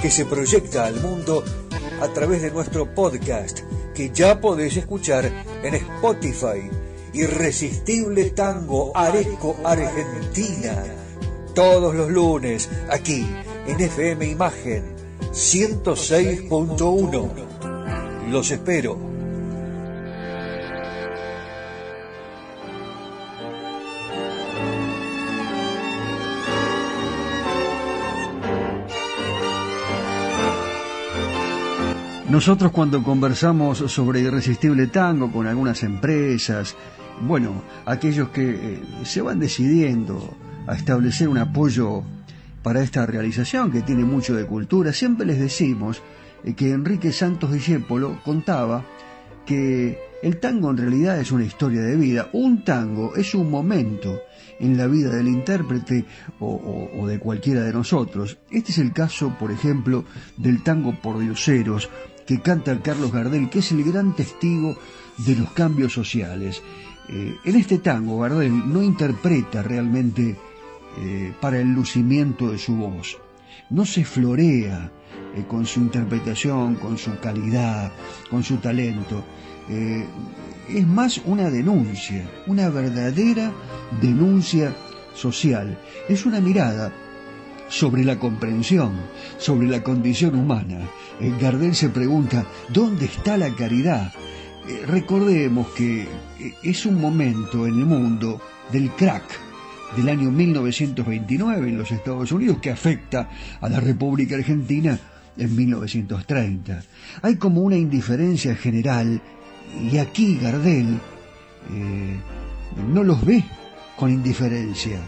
que se proyecta al mundo a través de nuestro podcast que ya podés escuchar en Spotify. Irresistible Tango Areco Argentina. Todos los lunes, aquí en FM Imagen 106.1. Los espero. Nosotros cuando conversamos sobre Irresistible Tango con algunas empresas, bueno, aquellos que eh, se van decidiendo a establecer un apoyo para esta realización que tiene mucho de cultura, siempre les decimos eh, que Enrique Santos Discépolo contaba que el tango en realidad es una historia de vida. Un tango es un momento en la vida del intérprete o, o, de cualquiera de nosotros. Este es el caso, por ejemplo, del tango por dioseros, que canta Carlos Gardel, que es el gran testigo de los cambios sociales. Eh, en este tango, Gardel no interpreta realmente eh, para el lucimiento de su voz, no se florea eh, con su interpretación, con su calidad, con su talento. es más una denuncia, una verdadera denuncia social. Es una mirada sobre la comprensión, sobre la condición humana. Eh, Gardel se pregunta, ¿dónde está la caridad? Eh, recordemos que eh, es un momento en el mundo del crack del año 1929 en los Estados Unidos que afecta a la República Argentina en 1930. Hay como una indiferencia general y aquí Gardel no los ve con indiferencia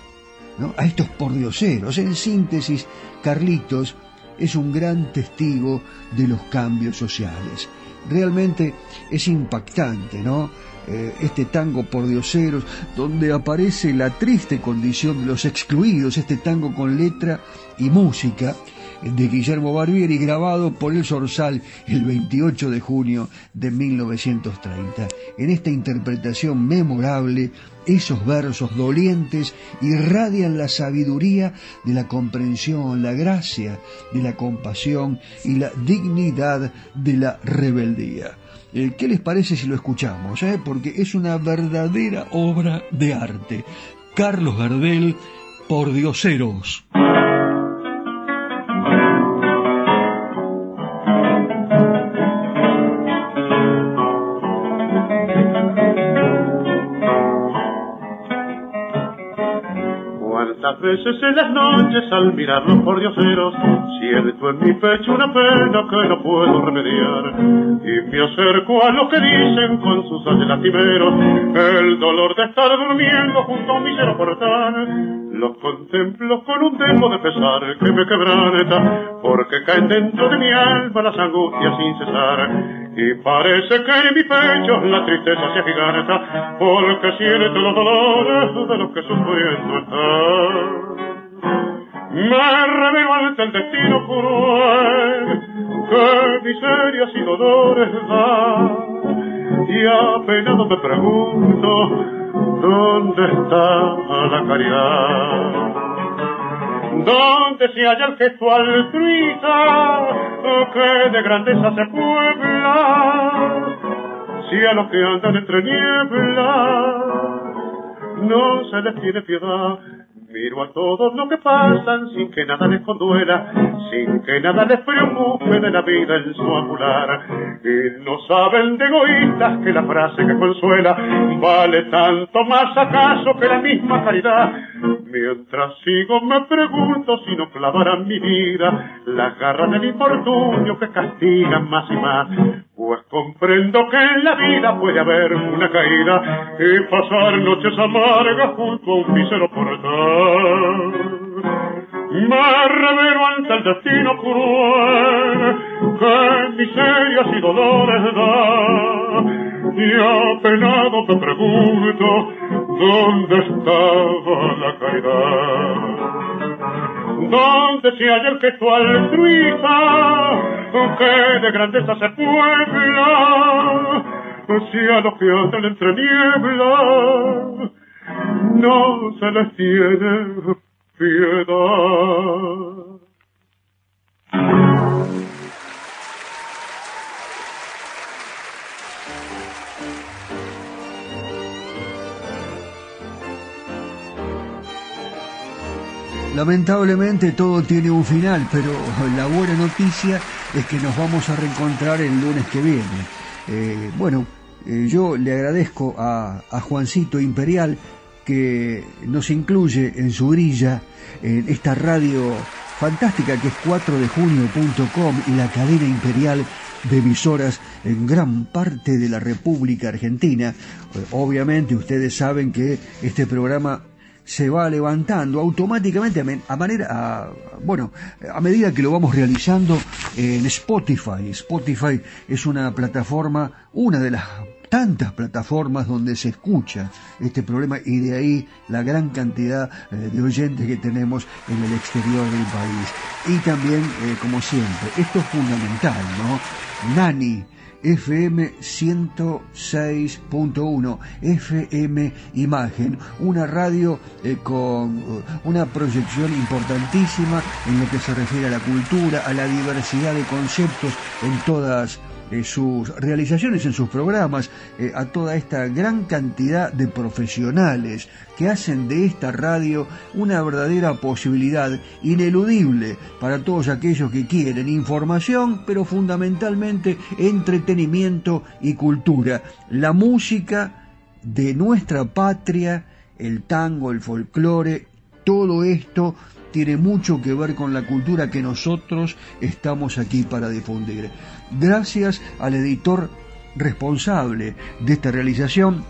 a estos pordioseros. En síntesis, Carlitos es un gran testigo de los cambios sociales. Realmente es impactante, ¿no? Eh, este tango por dioseros, donde aparece la triste condición de los excluidos, este tango con letra y música, de Guillermo Barbieri, grabado por el Sorsal el 28 de junio de 1930. En esta interpretación memorable, esos versos dolientes irradian la sabiduría de la comprensión, la gracia de la compasión y la dignidad de la rebeldía. Eh, ¿Qué les parece si lo escuchamos? Eh? Porque es una verdadera obra de arte. Carlos Gardel, por dioseros. Veces en las noches al mirarlos por dioseros siento en mi pecho una pena que no puedo remediar. Y me acerco a lo que dicen con sus años lastimeros el dolor de estar durmiendo junto a un misero portal los contemplo con un tempo de pesar que me quebranta porque caen dentro de mi alma las angustias sin cesar y parece que en mi pecho la tristeza se agiganta porque siento los dolores de los que sufriendo están me revelo ante el destino cruel que miserias y dolores da. Y apenado me pregunto dónde está la caridad ¿Dónde se halla el gesto altruista que de grandeza se puebla si a los que andan entre niebla no se les tiene piedad Miro a todos los que pasan sin que nada les conduela, sin que nada les preocupe de la vida en su angular. Y no saben de egoístas que la frase que consuela vale tanto más acaso que la misma caridad. Mientras sigo me pregunto si no clavarán mi vida las garras del infortunio que castigan más y más. Pues comprendo que en la vida puede haber una caída y pasar noches amargas junto a un mísero portal. Me revelo ante el destino cruel que miserias y dolores da. Y apenado te pregunto, ¿dónde estaba la caridad? Donde se halla el gesto altruista que de grandeza se puebla si a los que andan entre niebla no se les tiene piedad lamentablemente todo tiene un final, pero la buena noticia es que nos vamos a reencontrar el lunes que viene. Eh, bueno, eh, yo le agradezco a, a Juancito Imperial que nos incluye en su grilla en esta radio fantástica que es 4dejunio.com y la cadena imperial de emisoras en gran parte de la República Argentina. Eh, Obviamente ustedes saben que este programa se va levantando automáticamente a, manera a- bueno a medida que lo vamos realizando en Spotify. Spotify es una plataforma una de las tantas plataformas donde se escucha este problema y de ahí la gran cantidad eh, de oyentes que tenemos en el exterior del país. Y también eh, como siempre esto es fundamental no Nani FM 106.1, FM Imagen, una radio eh, con eh, una proyección importantísima en lo que se refiere a la cultura, a la diversidad de conceptos en todas eh, sus realizaciones, en sus programas, eh, a toda esta gran cantidad de profesionales que hacen de esta radio una verdadera posibilidad ineludible para todos aquellos que quieren información, pero fundamentalmente entretenimiento y cultura. La música de nuestra patria, el tango, el folclore, todo esto tiene mucho que ver con la cultura que nosotros estamos aquí para difundir. Gracias al editor responsable de esta realización,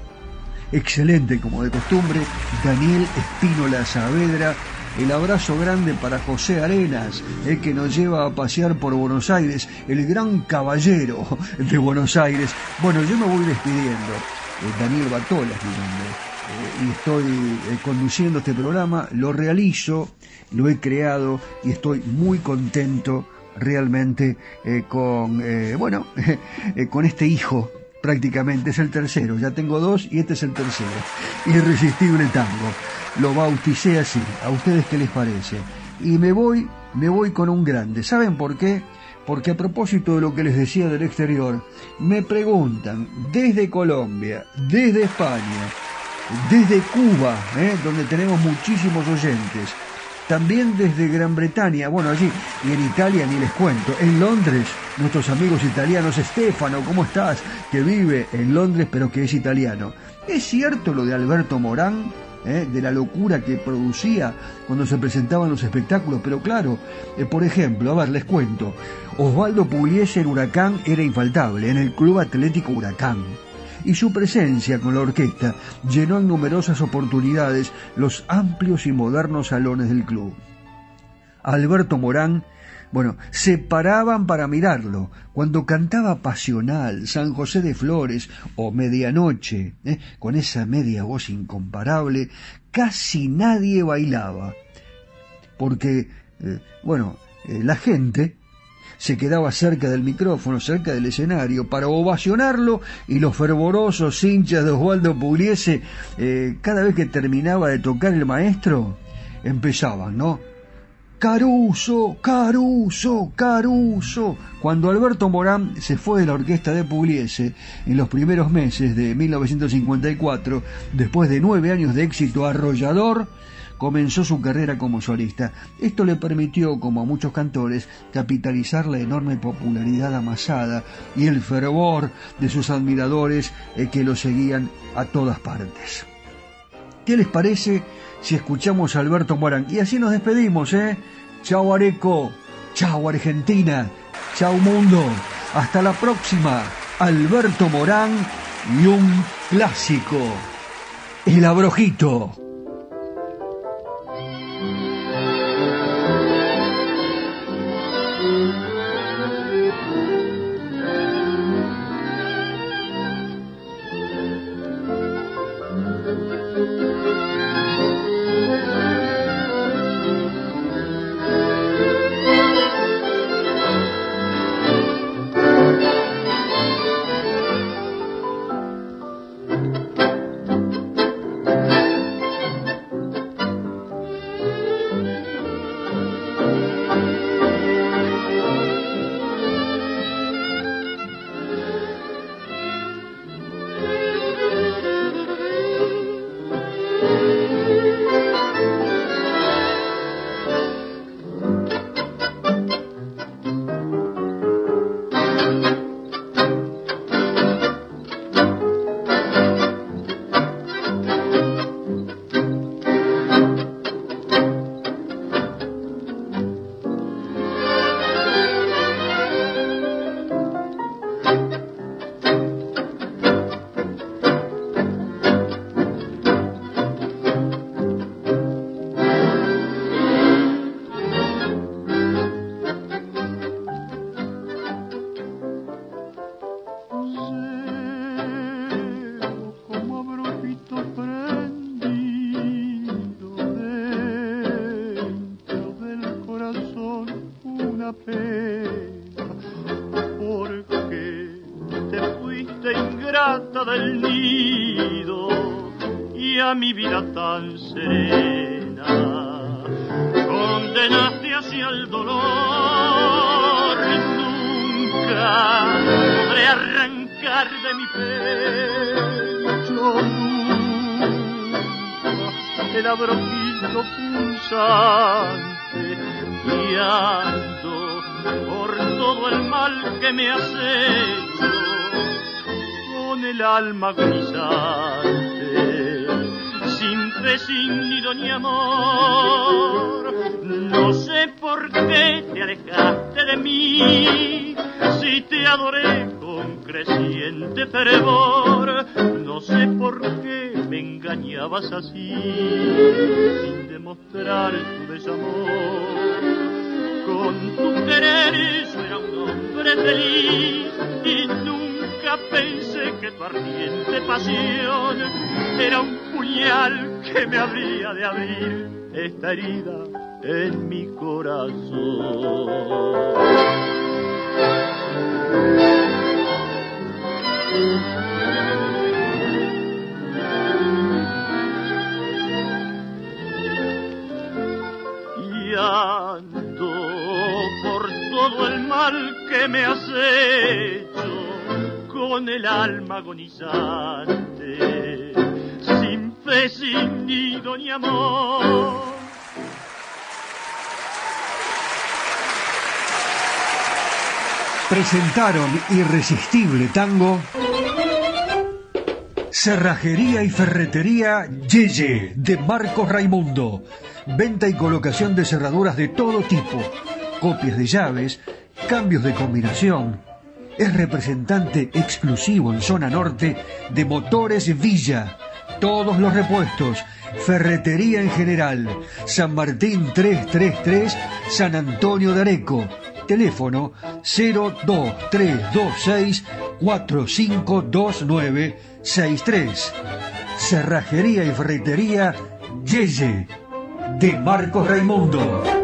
excelente como de costumbre, Daniel Espínola Saavedra. El abrazo grande para José Arenas, el que nos lleva a pasear por Buenos Aires, el gran caballero de Buenos Aires. Bueno, yo me voy despidiendo. Eh, Daniel Batola es mi nombre. Eh, y estoy eh, conduciendo este programa, lo realizo, lo he creado y estoy muy contento realmente eh, con, eh, bueno, eh, con este hijo prácticamente, es el tercero, ya tengo dos y este es el tercero. Irresistible tango. Lo bauticé así, ¿a ustedes qué les parece? Y me voy, me voy con un grande. ¿Saben por qué? Porque a propósito de lo que les decía del exterior, me preguntan desde Colombia, desde España, desde Cuba, ¿eh? donde tenemos muchísimos oyentes, también desde Gran Bretaña, bueno allí, y en Italia ni les cuento, en Londres, nuestros amigos italianos, Stefano, ¿cómo estás? Que vive en Londres pero que es italiano. ¿Es cierto lo de Alberto Morán? ¿eh? de la locura que producía cuando se presentaban los espectáculos, pero claro, eh, por ejemplo, a ver, les cuento, Osvaldo Pugliese en Huracán era infaltable, en el Club Atlético Huracán y su presencia con la orquesta llenó en numerosas oportunidades los amplios y modernos salones del club. Alberto Morán, bueno, se paraban para mirarlo cuando cantaba Pasional, San José de Flores o Medianoche, ¿eh? con esa media voz incomparable, casi nadie bailaba, porque, eh, bueno, eh, la gente se quedaba cerca del micrófono, cerca del escenario, para ovacionarlo y los fervorosos hinchas de Osvaldo Pugliese, eh, cada vez que terminaba de tocar el maestro, empezaban, ¿no? Caruso, Caruso, Caruso. Cuando Alberto Morán se fue de la orquesta de Pugliese en los primeros meses de 1954, después de nueve años de éxito arrollador, comenzó su carrera como solista. Esto le permitió, como a muchos cantores, capitalizar la enorme popularidad amasada y el fervor de sus admiradores eh, que lo seguían a todas partes. ¿Qué les parece si escuchamos a Alberto Morán? Y así nos despedimos, ¿eh? Chao Areco, chao Argentina, chao mundo. Hasta la próxima. Alberto Morán y un clásico. El abrojito. Nido ni amor. Presentaron Irresistible Tango. Cerrajería y Ferretería Yeye de Marcos Raimundo venta y colocación de cerraduras de todo tipo, copias de llaves, cambios de combinación. Es representante exclusivo en zona norte de Motores Villa. Todos los repuestos, ferretería en general, San Martín 333, San Antonio de Areco. Teléfono 02326 452963. Cerrajería y ferretería Yeye de Marcos Raimundo.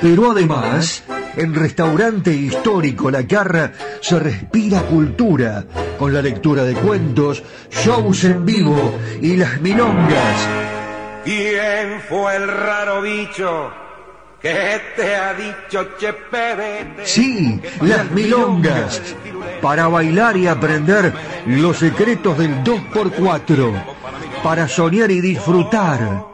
Pero además en Restaurante Histórico La Carra se respira cultura con la lectura de cuentos, shows en vivo y las milongas. ¿Quién fue el raro bicho que te ha dicho che Sí, las milongas. Para bailar y aprender los secretos del 2x4. Para soñar y disfrutar